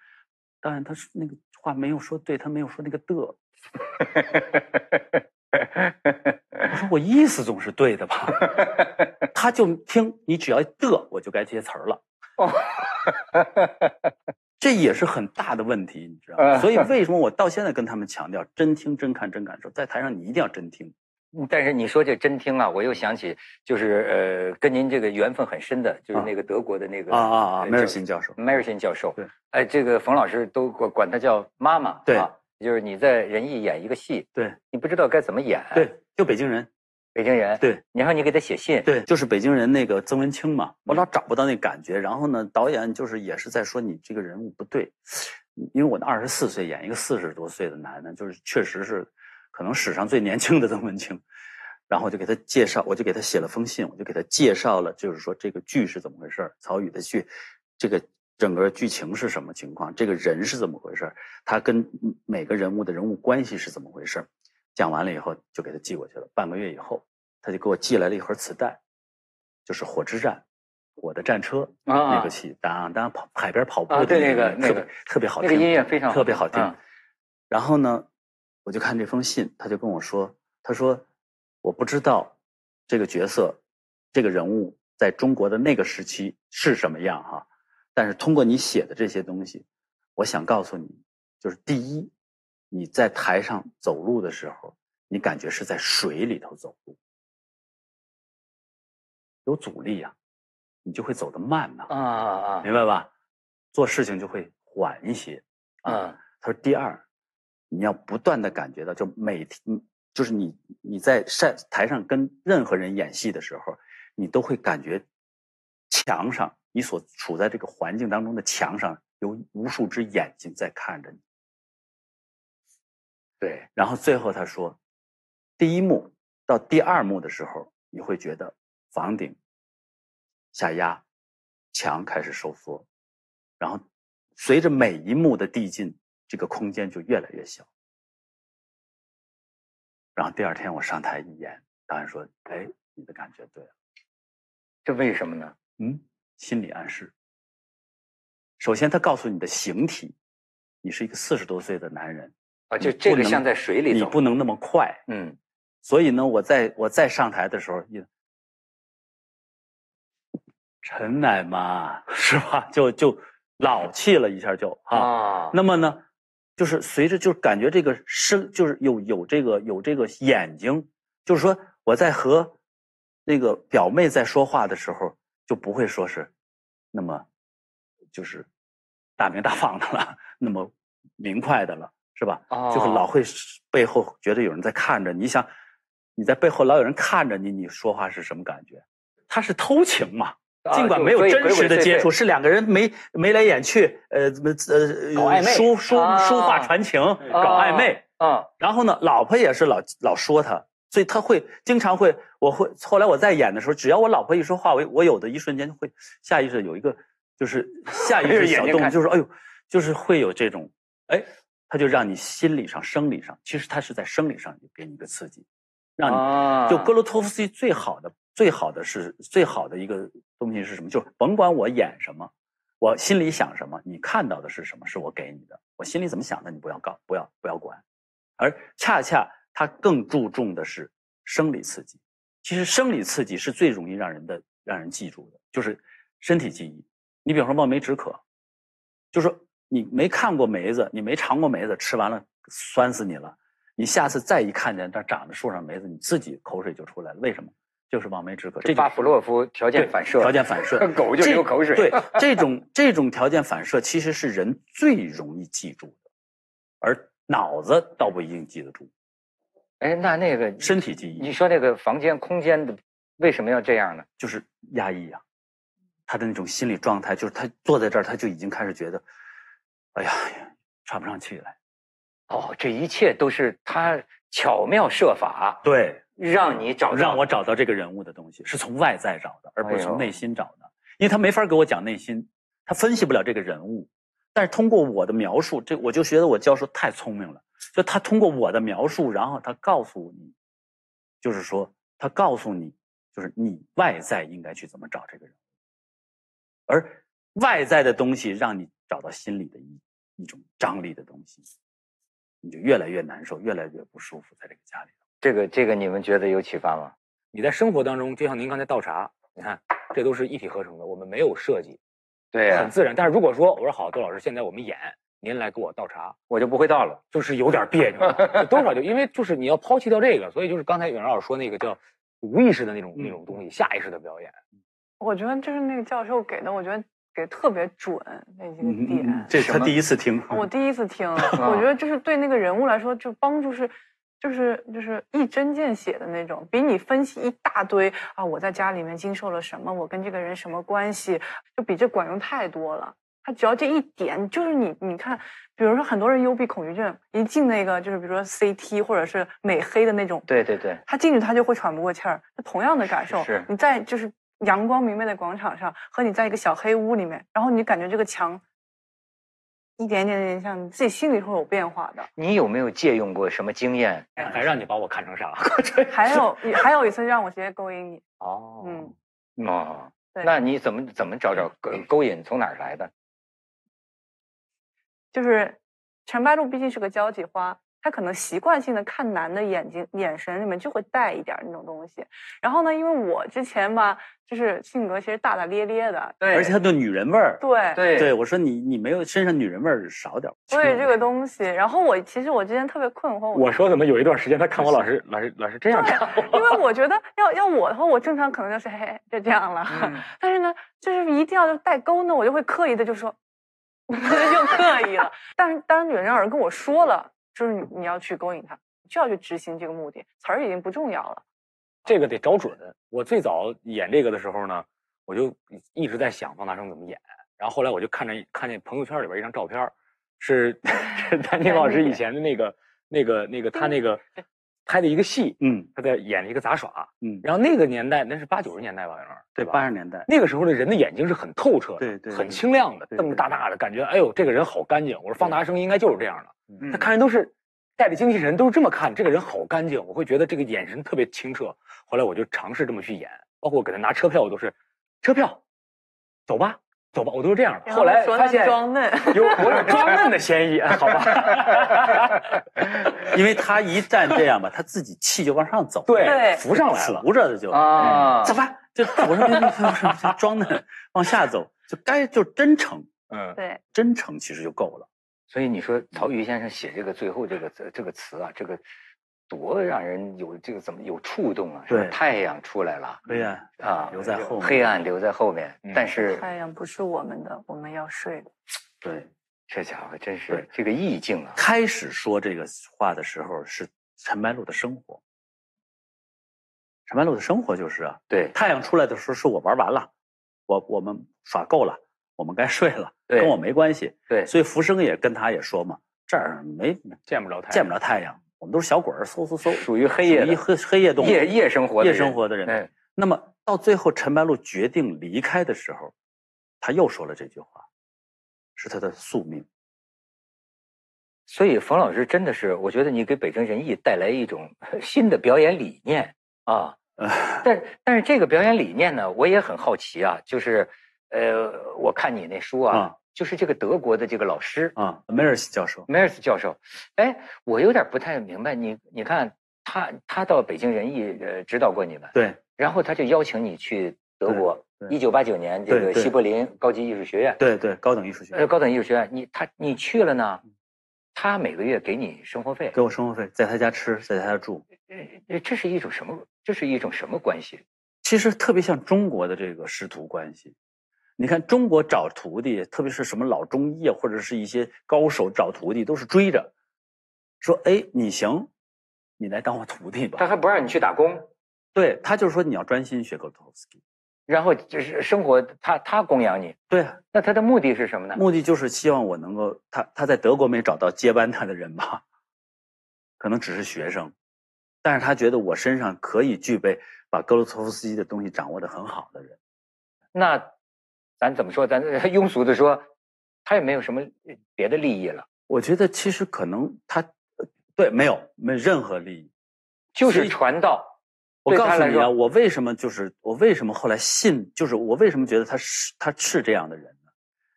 导演他是那个话没有说对，他没有说那个的。*laughs* 我说我意思总是对的吧？*laughs* 他就听你只要的，我就该接词儿了。这也是很大的问题，你知道吗？所以为什么我到现在跟他们强调真听、真看、真感受，在台上你一定要真听。嗯但是你说这真听啊，我又想起就是呃，跟您这个缘分很深的，就是那个德国的那个啊啊啊，呃梅尔辛教授，梅尔辛教授。对，哎，这个冯老师都管管他叫妈妈。对啊，就是你在仁义演一个戏，对你不知道该怎么演。，对，就北京人，北京人。对，然后你给他写信。对，就是北京人那个曾文清嘛，我老找不到那感觉。然后呢，导演就是也是在说你这个人物不对，因为我那二十四岁演一个四十多岁的男的，就是确实是可能史上最年轻的曾文清。然后我就给他介绍，我就给他写了封信，我就给他介绍了，就是说这个剧是怎么回事，曹禺的剧，这个整个剧情是什么情况，这个人是怎么回事，他跟每个人物的人物关系是怎么回事儿。讲完了以后，就给他寄过去了。半个月以后，他就给我寄来了一盒磁带，就是《火之战》，我的战车啊那个戏，当当跑海边跑步啊的对那个那个特别好听，那个音乐非常好特别好听啊。然后呢，我就看这封信，他就跟我说，他说我不知道这个角色，这个人物在中国的那个时期是什么样哈，但是通过你写的这些东西，我想告诉你，就是第一，你在台上走路的时候，你感觉是在水里头走路，有阻力呀、你就会走得慢呐、啊啊啊！明白吧？做事情就会缓一些。啊，嗯他说第二，你要不断的感觉到，就每天，就是你你在上台上跟任何人演戏的时候，你都会感觉墙上你所处在这个环境当中的墙上有无数只眼睛在看着你。对，然后最后他说，第一幕到第二幕的时候，你会觉得房顶下压，墙开始收缩，然后随着每一幕的递进，这个空间就越来越小。然后第二天我上台一演，导演说：“哎，你的感觉对了。这为什么呢？”嗯，心理暗示。首先，他告诉你的形体，你是一个四十多岁的男人，啊，就这个像在水里走。你不能那么快。嗯，所以呢，我在我再上台的时候，一陈奶妈 *laughs* 是吧？就就老气了一下就，啊。啊，那么呢，就是随着就感觉这个声，就是有有这个有这个眼睛，就是说我在和那个表妹在说话的时候，就不会说是那么就是大明大放的了，*laughs* 那么明快的了，是吧？哦就是老会背后觉得有人在看着你，想你在背后老有人看着你，你说话是什么感觉？他是偷情嘛？啊尽管没有真实的接触，是两个人眉眉来眼去，呃，怎么呃搞暧昧书书啊书画传情，搞暧昧。啊，然后呢，老婆也是老老说他，所以他会经常会，我会后来我在演的时候，只要我老婆一说话，我我有的一瞬间会下意识有一个就是下意识 *laughs* 小动，眼睛看就是哎呦，就是会有这种，哎，他就让你心理上、生理上，其实他是在生理上给你一个刺激，让你啊就格罗托夫斯基最好的、最好的是最好的一个东西是什么？就是甭管我演什么，我心里想什么，你看到的是什么，是我给你的。我心里怎么想的，你不要告，不要不要管。而恰恰他更注重的是生理刺激。其实生理刺激是最容易让人的让人记住的，就是身体记忆。你比方说望梅止渴，就说你没看过梅子，你没尝过梅子，吃完了酸死你了。你下次再一看见那长着树上梅子，你自己口水就出来了。为什么？就是望梅止渴。这巴甫洛夫条件反射，条件反射，*laughs* 狗就这流口水。*laughs* 对，这种这种条件反射其实是人最容易记住的，而脑子倒不一定记得住。哎，那那个身体记忆你说那个房间空间的为什么要这样呢？就是压抑呀、他的那种心理状态，就是他坐在这儿，他就已经开始觉得，哎呀，喘不上气来。哦，这一切都是他巧妙设法对，让你找到让我找到这个人物的东西，是从外在找的，而不是从内心找的。因为他没法给我讲内心，他分析不了这个人物。但是通过我的描述，这我就觉得我教授太聪明了。就他通过我的描述，然后他告诉你，就是说他告诉你，就是你外在应该去怎么找这个人物，而外在的东西让你找到心里的一一种张力的东西，你就越来越难受，越来越不舒服，在这个家里。这个这个，你们觉得有启发吗？你在生活当中，就像您刚才倒茶，你看这都是一体合成的，我们没有设计，对呀、很自然。但是如果说我说好，杜老师，现在我们演，您来给我倒茶，我就不会倒了。就是有点别扭，*laughs* 多少就因为就是你要抛弃掉这个，所以就是刚才袁老师说那个叫无意识的那种那种东西，下意识的表演。我觉得就是那个教授给的，我觉得给特别准那几个嗯点。嗯，这是他第一次听。我第一次听，*laughs* 我觉得就是对那个人物来说，就帮助是，就是就是一针见血的那种，比你分析一大堆啊，我在家里面经受了什么，我跟这个人什么关系，就比这管用太多了。他只要这一点，就是你你看，比如说很多人幽闭恐惧症，一进那个就是比如说 CT 或者是美黑的那种，对对对，他进去他就会喘不过气儿。同样的感受，是你在就是阳光明媚的广场上，和你在一个小黑屋里面，然后你感觉这个墙一点点点像，你自己心里会有变化的。你有没有借用过什么经验？还让你把我看成啥？*laughs* 还有还有一次让我直接勾引你，哦，嗯，哦，那你怎么怎么找找勾勾引从哪儿来的？就是陈白露毕竟是个交际花，她可能习惯性的看男的眼睛眼神里面就会带一点儿那种东西。然后呢，因为我之前吧，就是性格其实大大咧咧的，对而且他的女人味儿。对对对，我说你你没有身上女人味儿少点儿。所以这个东西。然后我其实我之前特别困惑，我说怎么有一段时间他看我老是老是老是这样看我，因为我觉得要要我的话，我正常可能就是嘿嘿就这样了。嗯但是呢，就是一定要带钩呢，我就会刻意的就说，*laughs* 又刻意了。但是当女，人要是跟我说了，就是你你要去勾引他，就要去执行这个目的，词儿已经不重要了。这个得找准。我最早演这个的时候呢，我就一直在想方大生怎么演，然后后来我就看着看见朋友圈里边一张照片，是 *laughs* 是 *laughs* 丹青老师以前的那个那个那个他那个拍的一个戏，嗯他在演一个杂耍，嗯，然后那个年代那是八九十年代吧，好像是对，吧八十年代。那个时候的人的眼睛是很透彻的，对对很清亮的，瞪得大大的，感觉哎呦，这个人好干净。我说方达生应该就是这样的，嗯他看人都是带着精气神，都是这么看，这个人好干净，我会觉得这个眼神特别清澈。后来我就尝试这么去演，包括我给他拿车票，我都是车票，走吧，走吧，我都是这样的。后来发现装嫩，有我有装嫩的嫌疑，好吧？*laughs* 因为他一旦这样吧，他自己气就往上走，对，浮上来了。浮着的就啊走吧，就我说别别别别装嫩，往下走，就该就真诚，嗯，对，真诚其实就够了。所以你说曹禺先生写这个最后这个词这个词啊，这个多让人有这个怎么有触动啊？对。太阳出来了。黑暗啊，留在后面。黑暗留在后面，嗯。但是太阳不是我们的，我们要睡的。对，这家伙真是这个意境啊，开始说这个话的时候是陈白露的生活，陈白露的生活就是啊，对，太阳出来的时候是我玩完了，我我们耍够了，我们该睡了，跟我没关系。对，所以福生也跟他也说嘛，这儿没见不着太阳。见不着太阳，我们都是小鬼儿，嗖嗖嗖，属于黑夜黑黑夜动物，夜夜生活的夜人生活的人。哎那么到最后，陈白露决定离开的时候，他又说了这句话，是他的宿命。所以冯老师真的是，我觉得你给北京人艺带来一种 *laughs* 新的表演理念啊。*laughs* 呃，但但是这个表演理念呢，我也很好奇啊，就是呃，我看你那书啊，啊就是这个德国的这个老师啊，梅尔西教授，梅尔斯教授，哎，我有点不太明白，你你看他他到北京人艺呃指导过你们，对然后他就邀请你去德国，对一九八九年这个西柏林高级艺术学院，对对，高等艺术学院呃高等艺术学院，你他你去了呢，他每个月给你生活费给，我生活费，在他家吃，在他家住。呃这是一种什么？这是一种什么关系？其实特别像中国的这个师徒关系。你看，中国找徒弟，特别是什么老中医啊，或者是一些高手找徒弟，都是追着说：“哎，你行，你来当我徒弟吧。他还不让你去打工，” *laughs* 对他就是说你要专心学格鲁托夫斯基。然后就是生活，他他供养你，对啊，那他的目的是什么呢？目的就是希望我能够，他他在德国没找到接班他的人吧，可能只是学生，但是他觉得我身上可以具备把格鲁托夫斯基的东西掌握的很好的人。那咱怎么说？咱庸俗的说，他也没有什么别的利益了，我觉得其实可能他呃对没有没有任何利益。就是传道。我告诉你啊，我为什么就是我为什么后来信，就是我为什么觉得他是他是这样的人呢？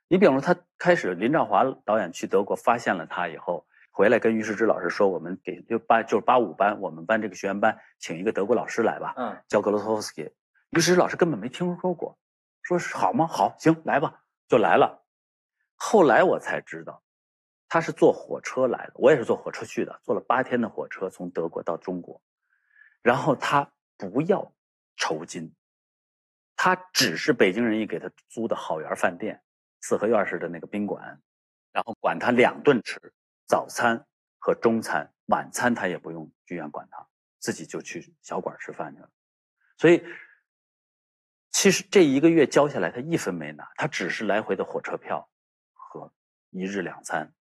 你比方说，他开始林兆华导演去德国发现了他以后，回来跟于世之老师说，我们给就八就是八五班，我们班这个学员班请一个德国老师来吧，嗯，叫格罗托夫斯基。于世之老师根本没听说过，说是好吗？好，行，来吧，就来了。后来我才知道，他是坐火车来的，我也是坐火车去的，坐了八天的火车从德国到中国。然后他不要酬金，他只是北京人艺给他租的好园饭店，四合院式的那个宾馆，然后管他两顿吃，早餐和中餐，晚餐他也不用剧院管他，自己就去小馆吃饭去了。所以，其实这一个月交下来，他一分没拿，他只是来回的火车票和一日两餐。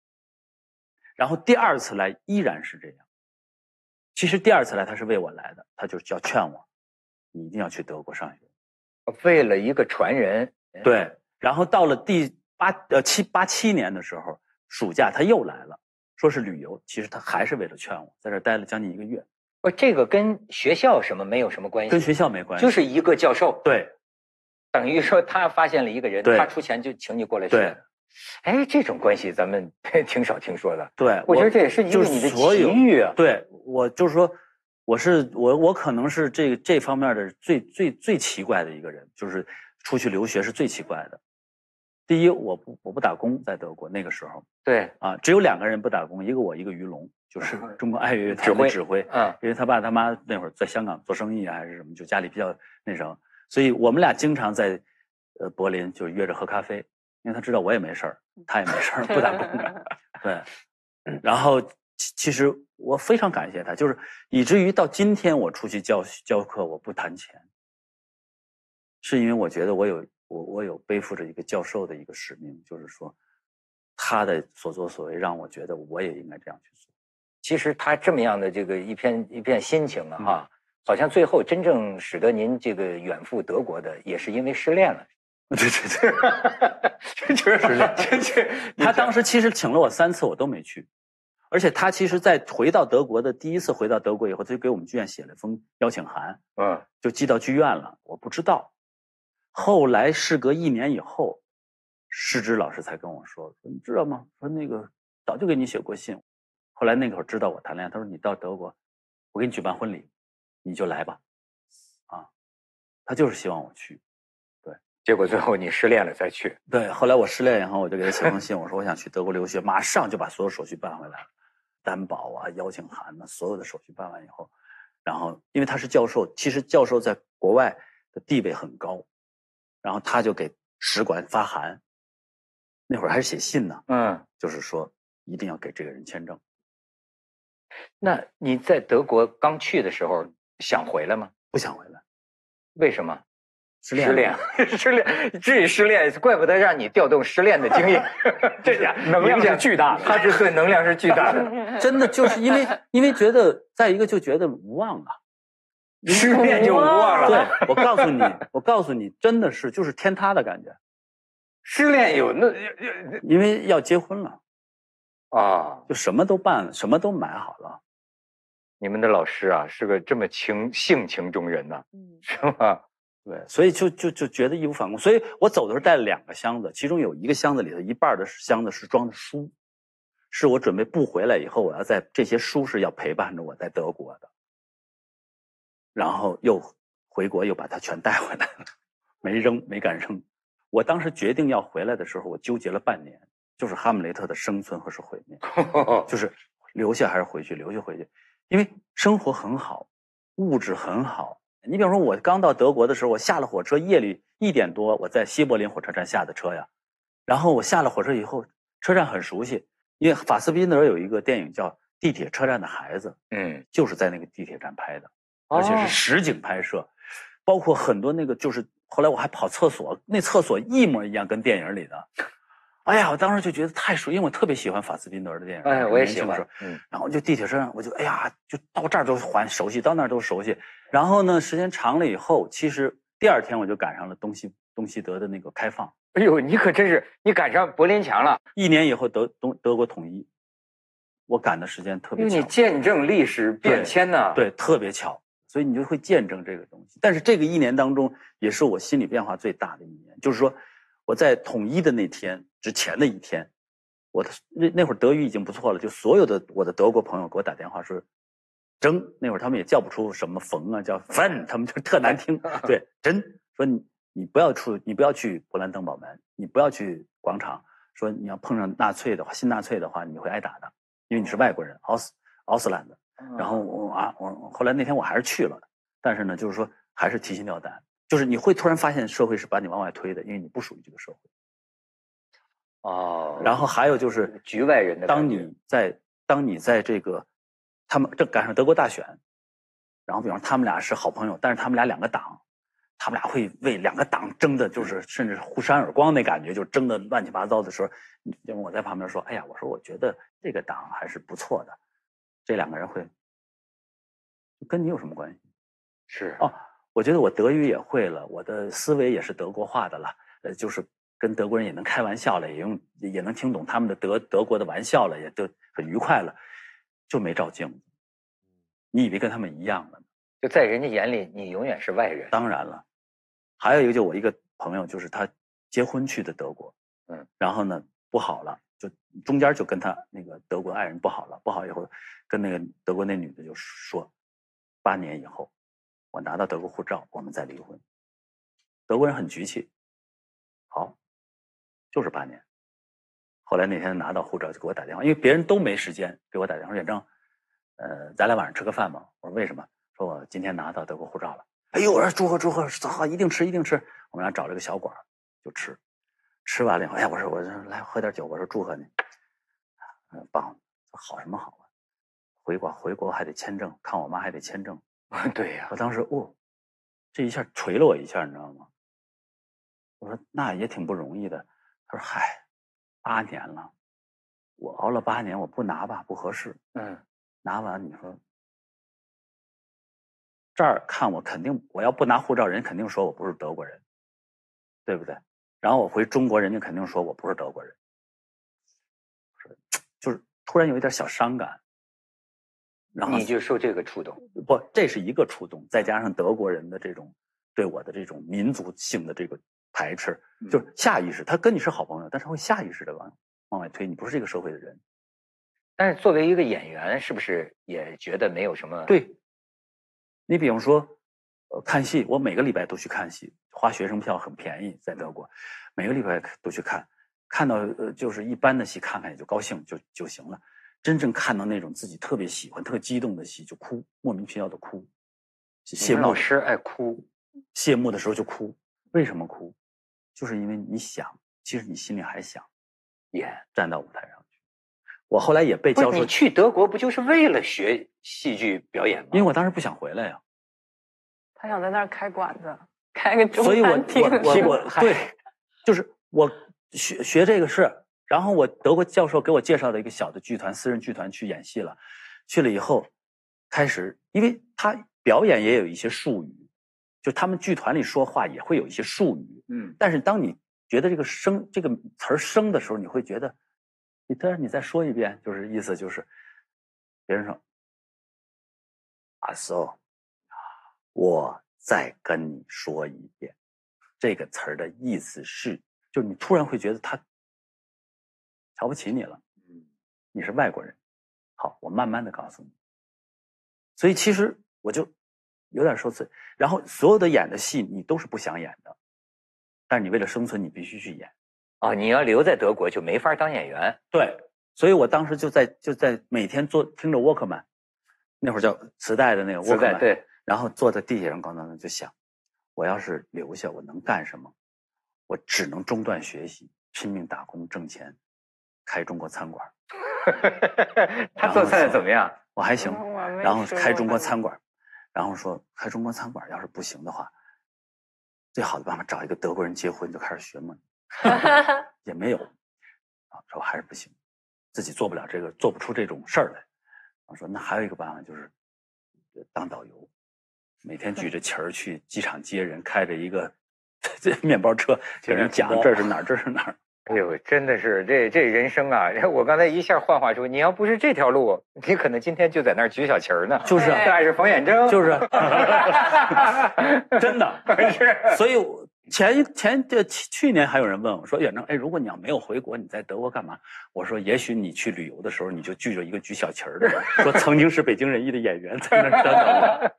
然后第二次来依然是这样。其实第二次来他是为我来的，他就是要劝我，你一定要去德国上学。为了一个传人，对，然后到了第八呃七八七年的时候，暑假他又来了，说是旅游，其实他还是为了劝我，在这儿待了将近一个月，不，这个跟学校什么没有什么关系，跟学校没关系，就是一个教授，对等于说他发现了一个人，他出钱就请你过来对学。哎，这种关系咱们 *laughs* 挺少听说的。对，我觉得这也是一就是个你的奇遇啊。对我就是说，我是我我可能是这这方面的最最最奇怪的一个人，就是出去留学是最奇怪的。第一，我不我不打工，在德国那个时候对，啊，只有两个人不打工，一个我，一个于龙，就是 *laughs* 中国爱乐乐团指挥的指挥，嗯，因为他爸他妈那会儿在香港做生意啊，还是什么，就家里比较那什么，所以我们俩经常在呃柏林就约着喝咖啡，因为他知道我也没事儿，他也没事儿，不打工的，*laughs* 对。然后其其实我非常感谢他，就是以至于到今天我出去教教课我不谈钱，是因为我觉得我有我我有背负着一个教授的一个使命，就是说他的所作所为让我觉得我也应该这样去做。其实他这么样的这个一片一片心情啊，嗯哈，好像最后真正使得您这个远赴德国的，也是因为失恋了。对 *laughs* 对对。这 *laughs* 就是这这 *laughs* 他当时其实请了我三次，我都没去。而且他其实，在回到德国的第一次回到德国以后，他就给我们剧院写了封邀请函，嗯就寄到剧院了。我不知道，后来事隔一年以后，师之老师才跟我说：“说你知道吗？说那个早就给你写过信。后来那个会儿知道我谈恋爱，他说你到德国，我给你举办婚礼，你就来吧。”啊，他就是希望我去。对结果最后你失恋了再去。对，后来我失恋以后，我就给他写封信，我说我想去德国留学，马上就把所有手续办回来了，担保啊、邀请函呐、所有的手续办完以后，然后因为他是教授，其实教授在国外的地位很高，然后他就给使馆发函，那会儿还是写信呢，嗯，就是说一定要给这个人签证。那你在德国刚去的时候想回来吗？不想回来，为什么？失恋失恋，*laughs* 失恋，至于失恋，怪不得让你调动失恋的经验，*laughs* 这家能量是巨大的他是对能量是巨大的，*laughs* 真的就是因为因为觉得再一个就觉得无望啊，失恋就无望了。对，我告诉你，我告诉你，真的是就是天塌的感觉，失恋有那因为要结婚了，啊，就什么都办了，什么都买好了。你们的老师啊是个这么情性情中人呐、嗯是吗？*laughs* 对，所以就就就觉得义无反顾。所以我走的时候带了两个箱子，其中有一个箱子里头一半的箱子是装的书，是我准备不回来以后，我要在这些书是要陪伴着我在德国的，然后又回国又把它全带回来了，没扔，没敢扔。我当时决定要回来的时候，我纠结了半年，就是哈姆雷特的生存和是毁灭。*laughs* 就是留下还是回去，留下回去，因为生活很好，物质很好。你比方说，我刚到德国的时候，我下了火车，夜里一点多，我在西柏林火车站下的车呀。然后我下了火车以后，车站很熟悉，因为法斯宾德有一个电影叫《地铁车站的孩子》，嗯，就是在那个地铁站拍的，而且是实景拍摄，包括很多那个就是后来我还跑厕所，那厕所一模一样，跟电影里的。哎呀，我当时就觉得太熟，因为我特别喜欢法斯宾德的电影。哎，我也喜欢。嗯，然后就地铁车上，我就哎呀，就到这儿都还熟悉，到那儿都熟悉。然后呢，时间长了以后，其实第二天我就赶上了东西东西德的那个开放。哎呦，你可真是你赶上柏林墙了，一年以后德东德国统一，我赶的时间特别巧因为你，见证历史变迁呐。，对，特别巧，所以你就会见证这个东西。但是这个一年当中，也是我心理变化最大的一年，就是说我在统一的那天之前的一天，我的那那会儿德语已经不错了，就所有的我的德国朋友给我打电话说，真那会儿他们也叫不出什么冯啊，叫芬，他们就特难听。*laughs* 对，真说你你不要出，你不要去勃兰登堡门，你不要去广场，说你要碰上纳粹的话，新纳粹的话，你会挨打的，因为你是外国人，奥斯奥斯兰的。然后我啊，我后来那天我还是去了，但是呢，就是说还是提心吊胆，就是你会突然发现社会是把你往外推的，因为你不属于这个社会。哦，然后还有就是局外人的当你在当你在这个他们正赶上德国大选，然后比方说他们俩是好朋友，但是他们俩两个党，他们俩会为两个党争的，就是甚至是互扇耳光那感觉，就争的乱七八糟的时候，因为我在旁边说，哎呀，我说我觉得这个党还是不错的，这两个人会跟你有什么关系？是哦，我觉得我德语也会了，我的思维也是德国化的了，呃，就是跟德国人也能开玩笑了，也用也能听懂他们的德德国的玩笑了，也都很愉快了，就没照镜子。你以为跟他们一样了呢？就在人家眼里，你永远是外人。当然了，还有一个就我一个朋友，就是他结婚去的德国，嗯，然后呢不好了，就中间就跟他那个德国爱人不好了，不好以后跟那个德国那女的就说，八年以后我拿到德国护照，我们再离婚。德国人很局气，好，就是八年。后来那天拿到护照就给我打电话，因为别人都没时间给我打电话，说远征，呃，咱俩晚上吃个饭吧。我说为什么？说我今天拿到德国护照了。哎呦，我说祝贺祝贺，好，一定吃一定吃。我们俩找了个小馆就吃，吃完了以后，哎，我说我说来喝点酒，我说祝贺你，嗯，棒，好什么好啊？回国回国还得签证，看我妈还得签证。*laughs* 对呀我，当时哦，这一下捶了我一下，你知道吗？我说那也挺不容易的。他说嗨，八年了，我熬了八年，我不拿吧不合适。嗯，拿完你说这儿看我肯定，我要不拿护照，人肯定说我不是德国人，对不对？然后我回中国，人家肯定说我不是德国人，是 *tsk* 就是突然有一点小伤感。然后你就受这个触动。不，这是一个触动，再加上德国人的这种对我的这种民族性的这个排斥，就是下意识，他跟你是好朋友，但是他会下意识的往往外推，你不是这个社会的人。但是作为一个演员，是不是也觉得没有什么？，对，你比方说，呃，看戏，我每个礼拜都去看戏，花学生票很便宜，在德国，每个礼拜都去看，看到呃就是一般的戏看看也就高兴就就行了，真正看到那种自己特别喜欢、特激动的戏就哭，莫名其妙的哭，谢幕老师爱哭。谢幕的时候就哭，为什么哭？就是因为你想，其实你心里还想演站到舞台上去。我后来也被教授你，去德国不就是为了学戏剧表演吗？因为我当时不想回来呀、他想在那儿开馆子，开个中所以我餐厅。我我我对，就是我学学这个是，然后我德国教授给我介绍了一个小的剧团，私人剧团去演戏了，去了以后，开始因为他表演也有一些术语，就他们剧团里说话也会有一些术语，嗯，但是当你觉得这个生这个词儿生的时候，你会觉得，你但是你再说一遍，就是意思就是，别人说，阿苏，我再跟你说一遍，这个词儿的意思是，就你突然会觉得他瞧不起你了，你是外国人。好，我慢慢的告诉你。所以其实我就有点受罪。然后所有的演的戏你都是不想演的，但是你为了生存，你必须去演。啊，你要留在德国就没法当演员。对，所以我当时就在就在每天坐听着 Walkman，那会儿叫磁带的那个磁带 Walkman，对，然后坐在地铁上咣当当就想，我要是留下，我能干什么？我只能中断学习，拼命打工挣钱，开中国餐馆。*laughs* 他做菜怎么样？我还行，然后开中国餐馆，然后说开中国餐馆要是不行的话，最好的办法找一个德国人结婚就开始学嘛，*laughs* *laughs* 也没有啊，说还是不行，自己做不了这个，做不出这种事儿来。我说那还有一个办法就是呃当导游，每天举着旗儿去机场接人，开着一个这面包车给人讲这是哪儿，这是哪儿。哎呦，真的是这这人生啊！*laughs* 我刚才一下幻化出，你要不是这条路，你可能今天就在那儿举小旗儿呢。就是啊这还是冯远征，就是 *laughs* 真的 *laughs* 是。所以前一前这去去年还有人问我说：“远征，哎，如果你要没有回国，你在德国干嘛？”我说：“也许你去旅游的时候，你就聚着一个举小旗儿的，说曾经是北京人艺的演员在那儿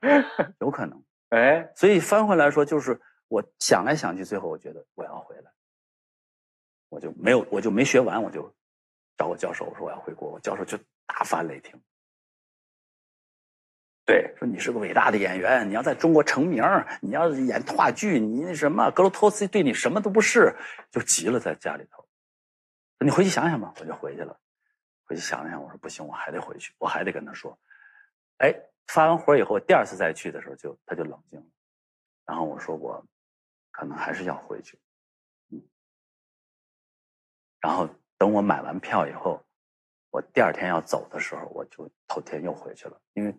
等等，有可能。哎，所以翻回来说，就是我想来想去，最后我觉得我要回来，我就没有，我就没学完，我就找我教授，我说我要回国，我教授就大发雷霆。对，说你是个伟大的演员，你要在中国成名，你要演话剧，你那什么格罗托斯对你什么都不是，就急了，在家里头。你回去想想吧，我就回去了。回去想想，我说不行，我还得回去，我还得跟他说。哎，发完火以后，第二次再去的时候就，他就冷静了。然后我说我可能还是要回去，然后等我买完票以后，我第二天要走的时候，我就头天又回去了，因为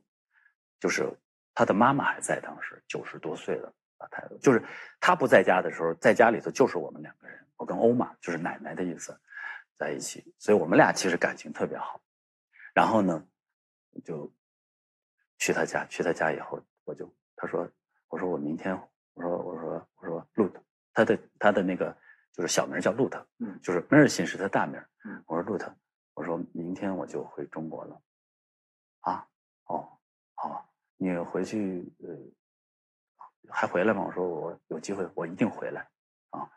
就是他的妈妈还在，当时九十多岁了，老太太，就是他不在家的时候，在家里头就是我们两个人，我跟欧玛就是奶奶的意思，在一起，所以我们俩其实感情特别好。然后呢，就去他家，去他家以后，我就他说，我说我明天，我说我说我说路，他的他的那个就是小名叫路特，嗯就是梅尔辛是他大名，嗯我说路特，我说明天我就回中国了，啊，哦，好，你回去呃还回来吗？我说我有机会我一定回来，啊，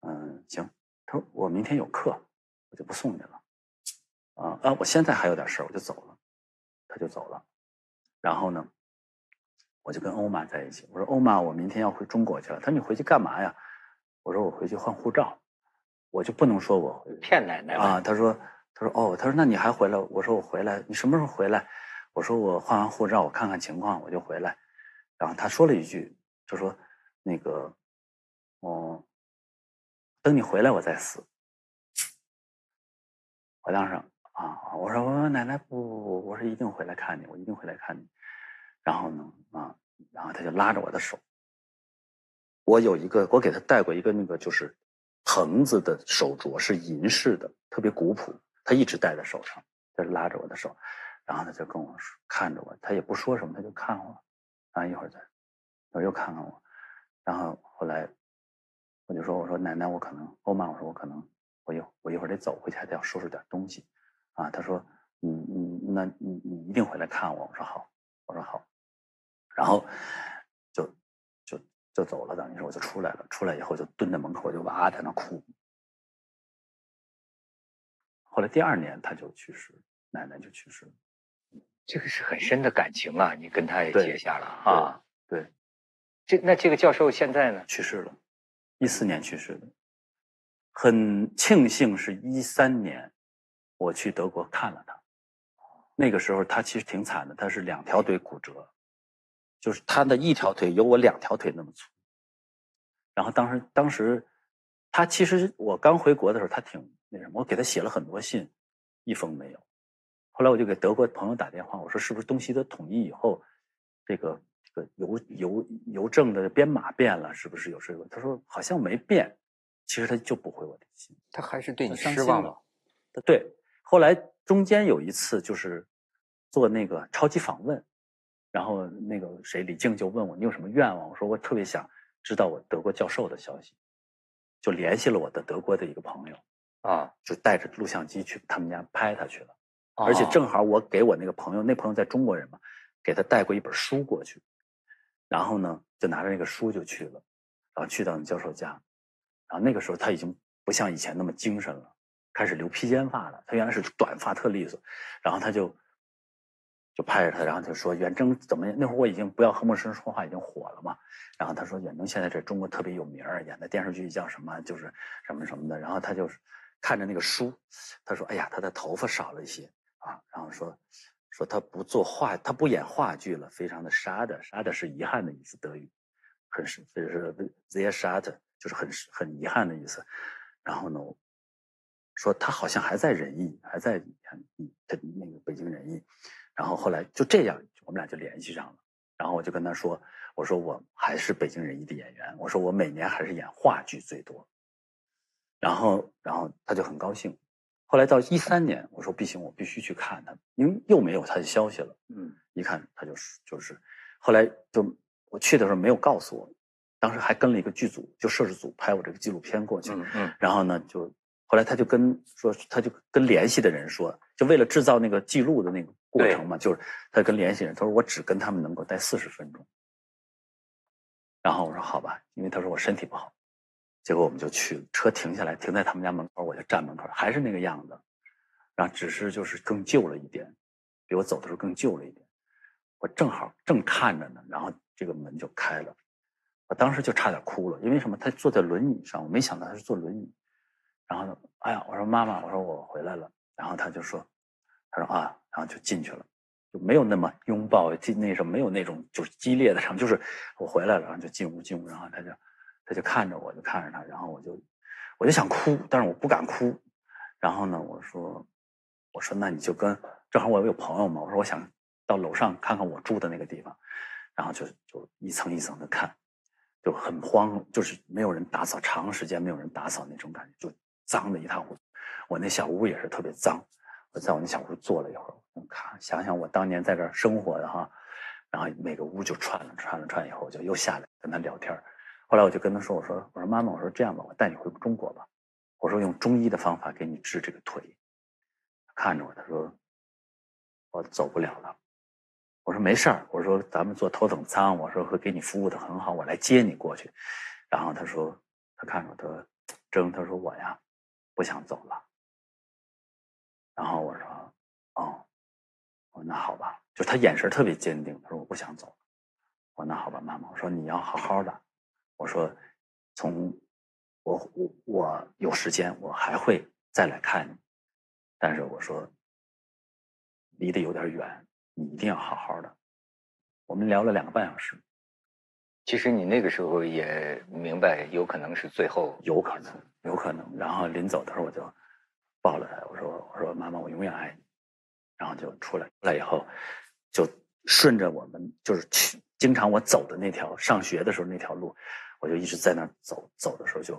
嗯，行，他说我明天有课，我就不送你了，啊啊，我现在还有点事儿，我就走了，他就走了。然后呢，我就跟欧玛在一起。我说欧玛，我明天要回中国去了。他说你回去干嘛呀？我说我回去换护照。我就不能说我骗奶奶啊。他说他说哦，他说那你还回来？我说我回来，你什么时候回来？我说我换完护照，我看看情况，我就回来。然后他说了一句，就说那个哦，等你回来我再死。我当时啊，我说我奶奶不不不，我说一定回来看你，我一定回来看你。然后呢，啊，然后他就拉着我的手。我有一个，我给他带过一个那个就是藤子的手镯，是银饰的，特别古朴，他一直戴在手上。他拉着我的手，然后他就跟我说，看着我，他也不说什么，他就看我，然后一会儿再，我又看看我，然后后来我就说，我说奶奶，我可能欧曼，我说我可能我一我一会儿得走回去，还得要收拾点东西。啊，他说，嗯嗯，那你你一定回来看我。我说好，我说好，然后就就走了，等于是我就出来了。出来以后就蹲在门口，就哇在那哭。后来第二年他就去世，奶奶就去世了。这个是很深的感情啊，你跟他也结下了啊。对，这那这个教授现在呢？去世了，一四年去世的。很庆幸是一三年我去德国看了他，那个时候他其实挺惨的，他是两条腿骨折，就是他的一条腿有我两条腿那么粗，然后当时当时他其实我刚回国的时候，他挺那什么，我给他写了很多信，一封没有。后来我就给德国朋友打电话，我说是不是东西德统一以后，这个这个邮邮邮政的编码变了，是不是有这个？他说好像没变，其实他就不回我的信。他还是对你失望心了。对，后来中间有一次就是做那个超级访问，然后那个谁李静就问我你有什么愿望？我说我特别想知道我德国教授的消息，就联系了我的德国的一个朋友，啊，就带着录像机去他们家拍他去了。而且哦正好我给我那个朋友，那朋友在中国人嘛，给他带过一本书过去，然后呢就拿着那个书就去了，然后去到那教授家，然后那个时候他已经不像以前那么精神了，开始留披肩发了，他原来是短发特利索，然后他就就拍着他，然后就说远征怎么样？那会儿我已经不要和陌生人说话已经火了嘛，然后他说远征现在在中国特别有名儿，演的电视剧叫什么就是什么什么的，然后他就看着那个书，他说哎呀他的头发少了一些。啊，然后说说他不做话，他不演话剧了，非常的 sad sad 是遗憾的意思，德语，很是就是 sehr sad 就是很很遗憾的意思。然后呢，说他好像还在仁义，还在嗯他那个北京仁义。然后后来就这样，我们俩就联系上了。然后我就跟他说，我说我还是北京人艺的演员，我说我每年还是演话剧最多。然后，然后他就很高兴。后来到一三年，我说不行，我必须去看他，因为又没有他的消息了。嗯，一看他就是就是，后来就我去的时候没有告诉我，当时还跟了一个剧组，就摄制组拍我这个纪录片过去。嗯嗯然后呢，就后来他就跟说，他就跟联系的人说，就为了制造那个记录的那个过程嘛，就是他跟联系人，他说我只跟他们能够待四十分钟。然后我说好吧，因为他说我身体不好，结果我们就去，车停下来，停在他们家门口，我就站门口，还是那个样子，然后只是就是更旧了一点，比我走的时候更旧了一点。我正好正看着呢，然后这个门就开了，我当时就差点哭了，因为什么？他坐在轮椅上，我没想到他是坐轮椅。然后呢，哎呀，我说妈妈，我说我回来了。然后他就说，他说啊，然后就进去了，就没有那么拥抱，进那什么，没有那种就是激烈的场，就是我回来了，然后就进屋进屋，然后他就他就看着我，就看着他，然后我就我就想哭，但是我不敢哭。然后呢，我说我说那你就跟正好我有朋友嘛，我说我想到楼上看看我住的那个地方，然后就就一层一层的看，就很慌，就是没有人打扫，长时间没有人打扫那种感觉，就脏的一塌糊涂。我那小屋也是特别脏，我在我那小屋坐了一会儿，我看想想我当年在这儿生活的哈，然后每个屋就串了串了串，以后我就又下来跟他聊天。后来我就跟他说：“我说我说妈妈，我说这样吧，我带你回中国吧，我说用中医的方法给你治这个腿。”看着我，他说：“我走不了了。”我说：“没事儿，我说咱们坐头等舱，我说会给你服务的很好，我来接你过去。”然后他说：“他看着我，他说 *tsk* 征，他说我呀不想走了。”然后我说：“哦，我说那好吧。”就他眼神特别坚定，他说：“我不想走。”我说：“那好吧，妈妈。”我说：“你要好好的。”我说：“从我我我有时间，我还会再来看你。但是我说离得有点远，你一定要好好的。”我们聊了两个半小时，其实你那个时候也明白，有可能是最后有可能，有可能。然后临走的时候，我就抱了他，我说：“我说妈妈，我永远爱你。”然后就出来，出来以后就顺着我们就是去经常我走的那条上学的时候那条路，我就一直在那走，走的时候就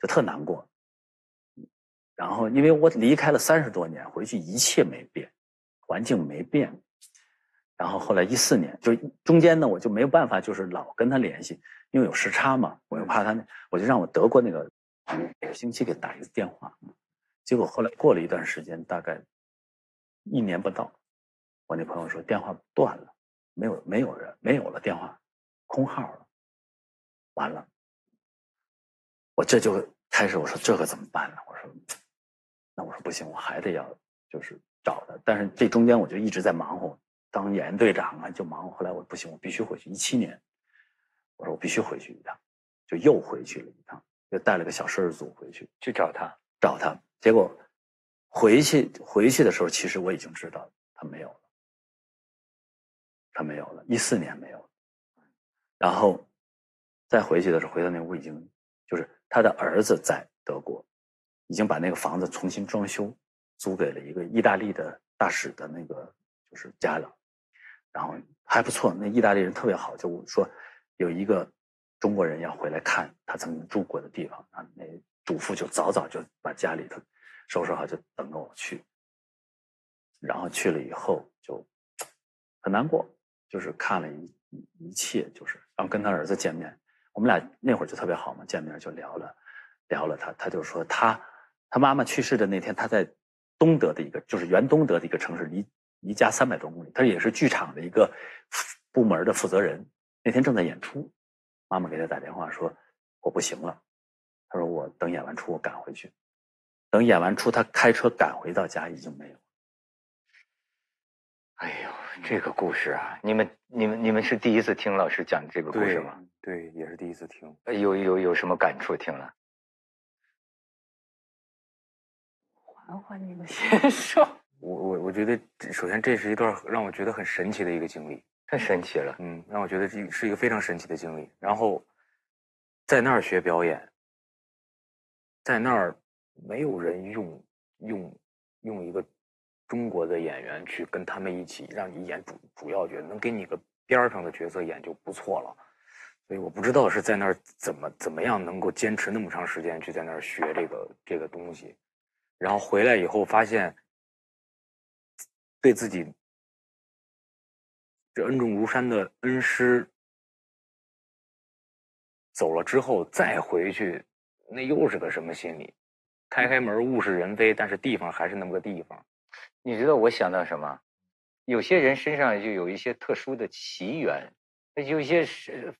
就特难过。然后因为我离开了三十多年，回去一切没变，环境没变。然后后来一四年，就中间呢，我就没有办法，就是老跟他联系，因为有时差嘛，我又怕他，我就让我德国那个每个星期给打一个电话。结果后来过了一段时间，大概一年不到，我那朋友说电话断了，没有没有人没有了电话，空号了，完了，我这就开始我说这可怎么办呢？我说，那我说不行，我还得要就是找他，但是这中间我就一直在忙活。当演员队长啊，就忙。后来我不行，我必须回去。一七年，我说我必须回去一趟，就又回去了一趟，又带了个小摄制组回去去找他。找他。结果回去回去的时候，其实我已经知道他没有了，他没有了，一四年没有了。然后再回去的时候，回到那屋已经就是他的儿子在德国，已经把那个房子重新装修，租给了一个意大利的大使的那个就是家了，然后还不错，那意大利人特别好，就说有一个中国人要回来看他曾经住过的地方，啊，那主妇就早早就把家里头收拾好，就等着我去。然后去了以后就很难过，就是看了一一切，就是然后跟他儿子见面，我们俩那会儿就特别好嘛，见面就聊了聊了他，他就说他他妈妈去世的那天，他在东德的一个就是原东德的一个城市，离离家三百多公里，他也是剧场的一个部门的负责人，那天正在演出，妈妈给他打电话说我不行了，他说我等演完出我赶回去，等演完出他开车赶回到家已经没有。哎呦，这个故事啊，你们、你们、你们是第一次听老师讲这个故事吗？对，也是第一次听。有有有什么感触？听了？缓缓，你们先说。我我我觉得，首先这是一段让我觉得很神奇的一个经历，太神奇了。嗯，让我觉得这是一个非常神奇的经历。然后，在那儿学表演，在那儿没有人用用用一个。中国的演员去跟他们一起，让你演主主要角，能给你个边上的角色演就不错了。所以我不知道是在那儿怎么怎么样能够坚持那么长时间去在那儿学这个这个东西，然后回来以后发现对自己这恩重如山的恩师走了之后再回去，那又是个什么心理？开开门物是人非，但是地方还是那么个地方。你知道我想到什么？有些人身上就有一些特殊的奇缘，有一些是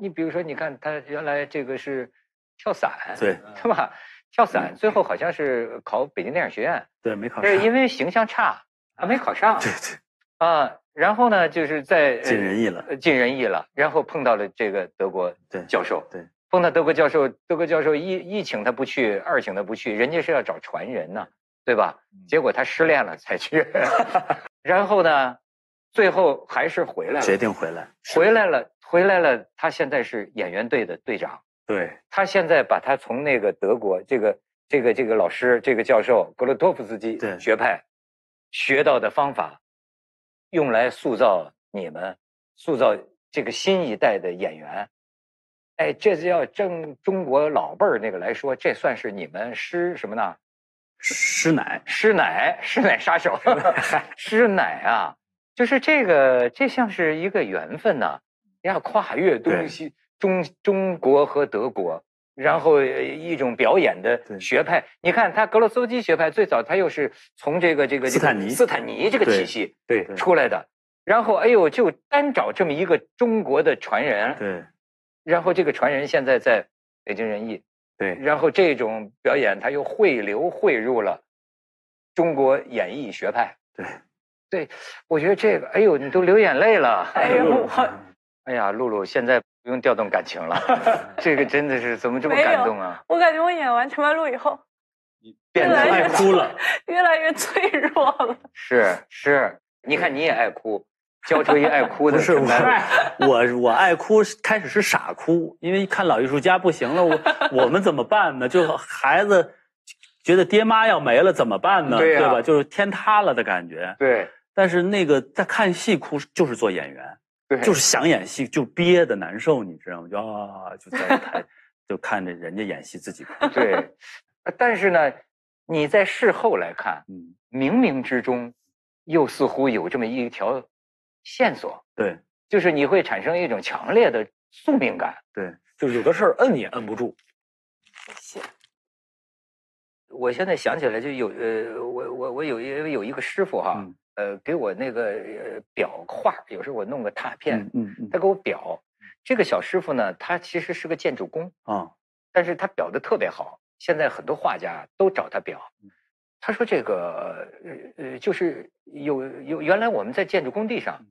你比如说，你看他原来这个是跳伞，对，是吧？跳伞最后好像是考北京电影学院，对，没考上，是因为形象差啊，没考上，对对，啊，然后呢，就是在尽人意了，尽人意了，然后碰到了这个德国教授，对，碰到德国教授，德国教授一一请他不去，二请他不去，人家是要找传人呢。对吧？结果他失恋了才去，*laughs* 然后呢，最后还是回来了，决定回来，回来了，回来了。他现在是演员队的队长，对他现在把他从那个德国这个这个这个老师这个教授格罗托夫斯基学派学到的方法，用来塑造你们，塑造这个新一代的演员。哎，这是要正中国老辈儿那个来说，这算是你们师什么呢？师奶，师奶，师奶杀手，*laughs* 师奶啊，就是这个，这像是一个缘分呐，要跨越东西，中中国和德国，然后一种表演的学派。你看，他格罗斯基学派最早，他又是从这个这个斯坦尼斯坦尼这个体系对出来的，然后哎呦，就单找这么一个中国的传人，对，然后这个传人现在在北京人艺。对，然后这种表演他又汇流汇入了中国演艺学派。对，对，我觉得这个，哎呦，你都流眼泪了。哎呦，*laughs* 哎呀，露露，现在不用调动感情了，*laughs* 这个真的是怎么这么感动啊？我感觉我演完《陈白露》以后，变得爱哭了，*laughs* 越来越脆弱了。是是，你看你也爱哭。教出一爱哭的，不是我，我我爱哭，开始是傻哭，因为看老艺术家不行了，我 *laughs* 我们怎么办呢？就孩子觉得爹妈要没了怎么办呢？对对吧？就是天塌了的感觉。对。但是那个在看戏哭，就是做演员，对，就是想演戏，就憋的难受，你知道吗？就啊，就在台就看着人家演戏，自己哭。对。但是呢，你在事后来看，嗯，冥冥之中又似乎有这么一条。线索对，就是你会产生一种强烈的宿命感。对，就是有的事儿摁也摁不住。谢谢。我现在想起来就有呃，我我我有一有一个师傅哈，呃，给我那个呃裱画，有时候我弄个拓片，嗯嗯，他给我裱。这个小师傅呢，他其实是个建筑工啊，但是他裱的特别好，现在很多画家都找他裱。他说：“这个呃呃，就是有有原来我们在建筑工地上，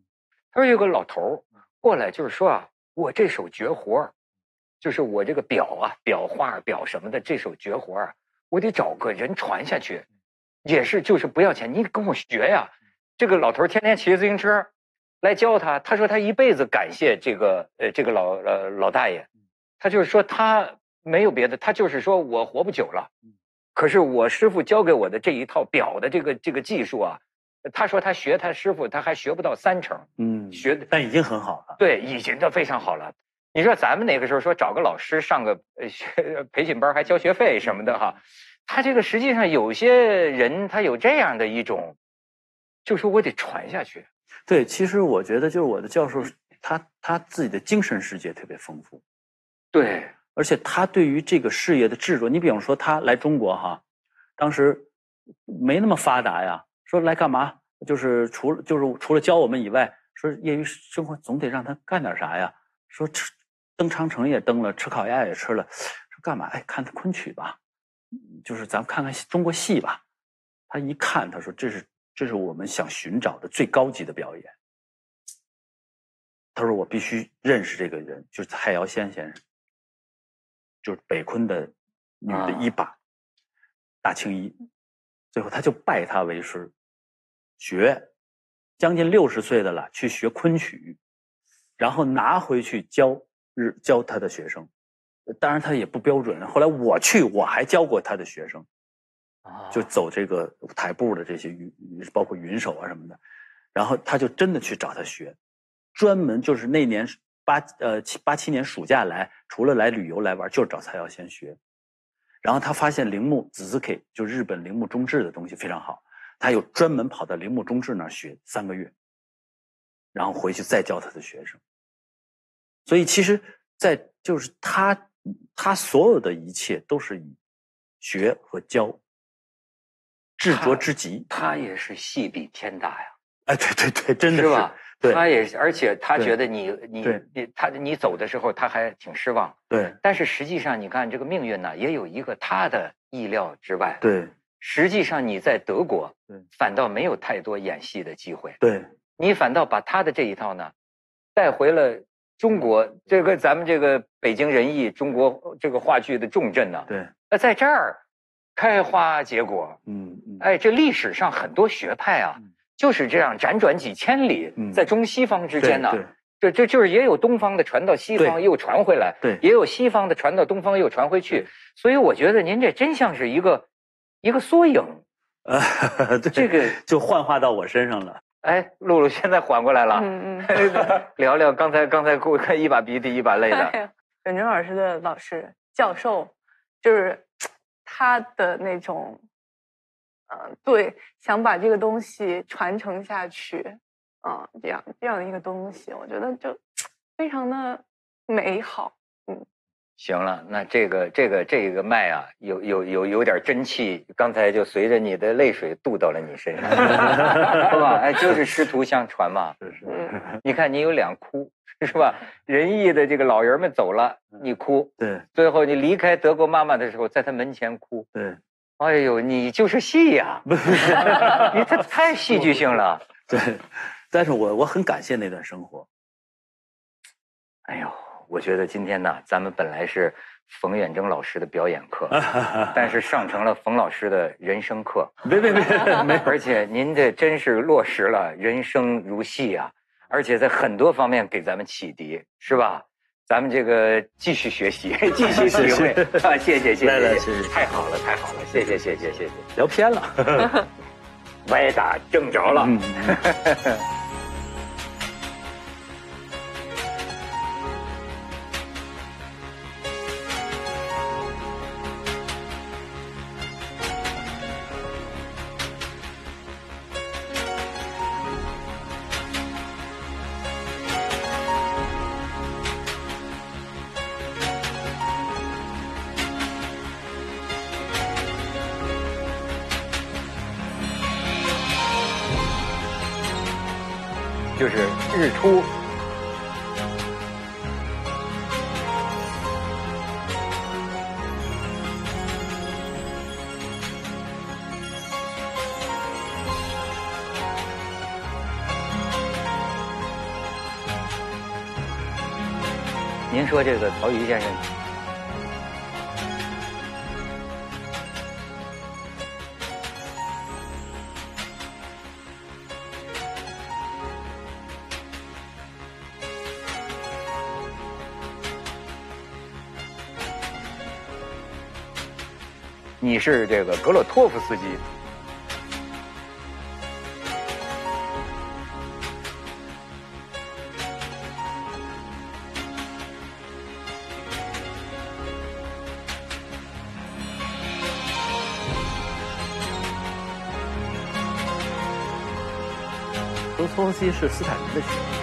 他说有个老头儿过来，就是说啊，我这手绝活儿，就是我这个表啊、裱画、表什么的这手绝活儿，我得找个人传下去，也是就是不要钱，你跟我学呀。这个老头儿天天骑自行车来教他，他说他一辈子感谢这个呃这个老呃老大爷，他就是说他没有别的，他就是说我活不久了，可是我师傅教给我的这一套表的这个这个技术啊，他说他学他师傅他还学不到三成，嗯，学的但已经很好了。对，已经都非常好了。你说咱们那个时候说找个老师上个呃学培训班还交学费什么的哈，他这个实际上有些人他有这样的一种，就说我得传下去。对，其实我觉得就是我的教授，他他自己的精神世界特别丰富，对，而且他对于这个事业的执着。你比方说他来中国哈，当时没那么发达呀，说来干嘛？就是除了就是除了教我们以外，说业余生活总得让他干点啥呀？说吃登长城也登了，吃烤鸭也吃了，说干嘛？哎，看他昆曲吧，就是咱们看看中国戏吧。他一看，他说这是这是我们想寻找的最高级的表演。他说我必须认识这个人，就是蔡瑶仙先生，就是北昆的女的一把、大青衣。最后他就拜他为师，学，将近六十岁的了，去学昆曲。然后拿回去教日教他的学生，当然他也不标准。后来我去，我还教过他的学生，就走这个台步的这些云，包括云手啊什么的。然后他就真的去找他学，专门就是那年八呃七八七年暑假来，除了来旅游来玩，就是找蔡耀先学。然后他发现铃木子子 K 就日本铃木中志的东西非常好，他又专门跑到铃木中志那儿学三个月，然后回去再教他的学生。所以其实，在就是他，他所有的一切都是以学和教执着之极。他也是戏比天大呀！哎，对对对，真的是吧？对，他也，而且他觉得你你你他你走的时候他还挺失望，对但是实际上你看这个命运呢，也有一个他的意料之外。对实际上你在德国对，反倒没有太多演戏的机会，对你反倒把他的这一套呢带回了中国这个咱们这个北京人艺中国这个话剧的重镇呢。对，那在这儿开花结果，嗯嗯，哎，这历史上很多学派啊嗯，就是这样辗转几千里嗯，在中西方之间呢对，这这就是也有东方的传到西方对。又传回来，对。也有西方的传到东方又传回去，所以我觉得您这真像是一个一个缩影。呃，对。这个就幻化到我身上了。哎，露露现在缓过来了，嗯嗯。*laughs* 聊聊刚才刚才给我看一把鼻涕一把泪的，哎呀，远征老师的老师教授，就是他的那种，呃，对，想把这个东西传承下去，嗯、这样这样的一个东西，我觉得就非常的美好。行了，那这个这个这个麦啊，有有有有点真气，刚才就随着你的泪水渡到了你身上，*laughs* 是吧？哎，就是师徒相传嘛。是是，嗯，你看你有两哭，是吧？仁义的这个老人们走了，你哭；对最后你离开德国妈妈的时候，在她门前哭。对哎呦，你就是戏呀、你这太戏剧性了。*laughs* 对，但是我我很感谢那段生活。哎呦，我觉得今天呢，咱们本来是冯远征老师的表演课，*laughs* 但是上成了冯老师的人生课。*laughs* 别别别，*laughs* 没而且您这真是落实了人生如戏啊，而且在很多方面给咱们启迪，是吧？咱们这个继续学习，继续体会啊！谢谢谢谢，来来谢谢谢太好了太好了，谢谢谢谢谢谢，聊偏了。歪打正着了。嗯，这个曹禺先生你是这个格洛托夫斯基。西是斯坦尼的学。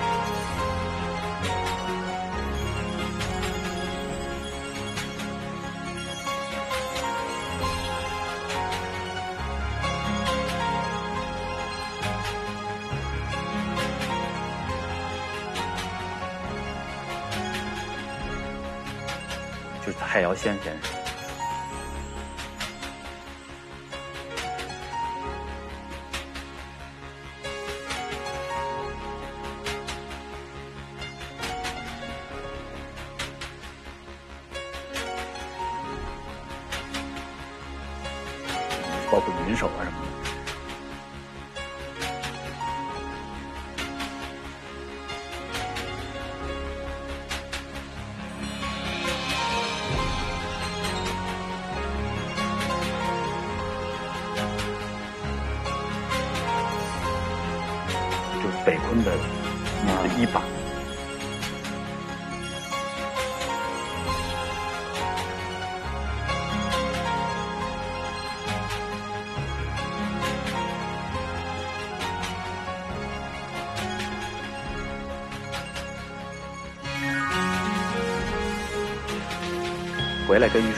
括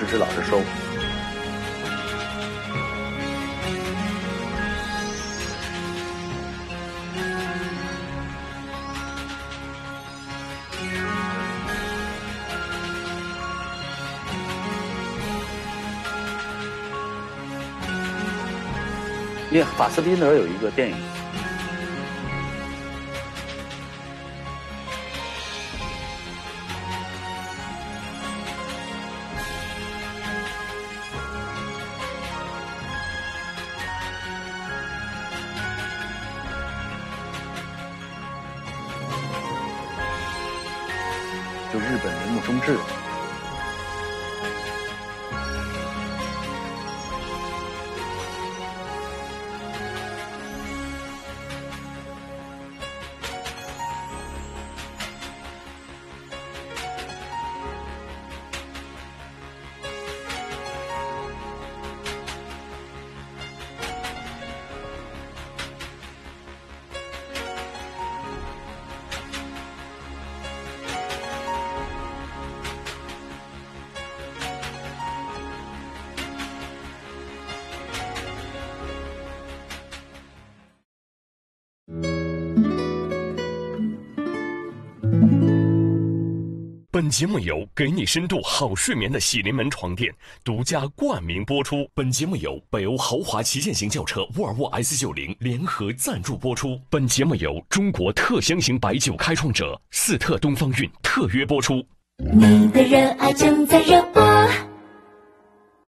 是老师收。因为法斯宾德有一个电影，节目由给你深度好睡眠的喜临门床垫独家冠名播出。本节目由北欧豪华旗舰型轿车沃尔沃 S 九零联合赞助播出。本节目由中国特香型白酒开创者四特东方韵特约播出。你的热爱正在热播。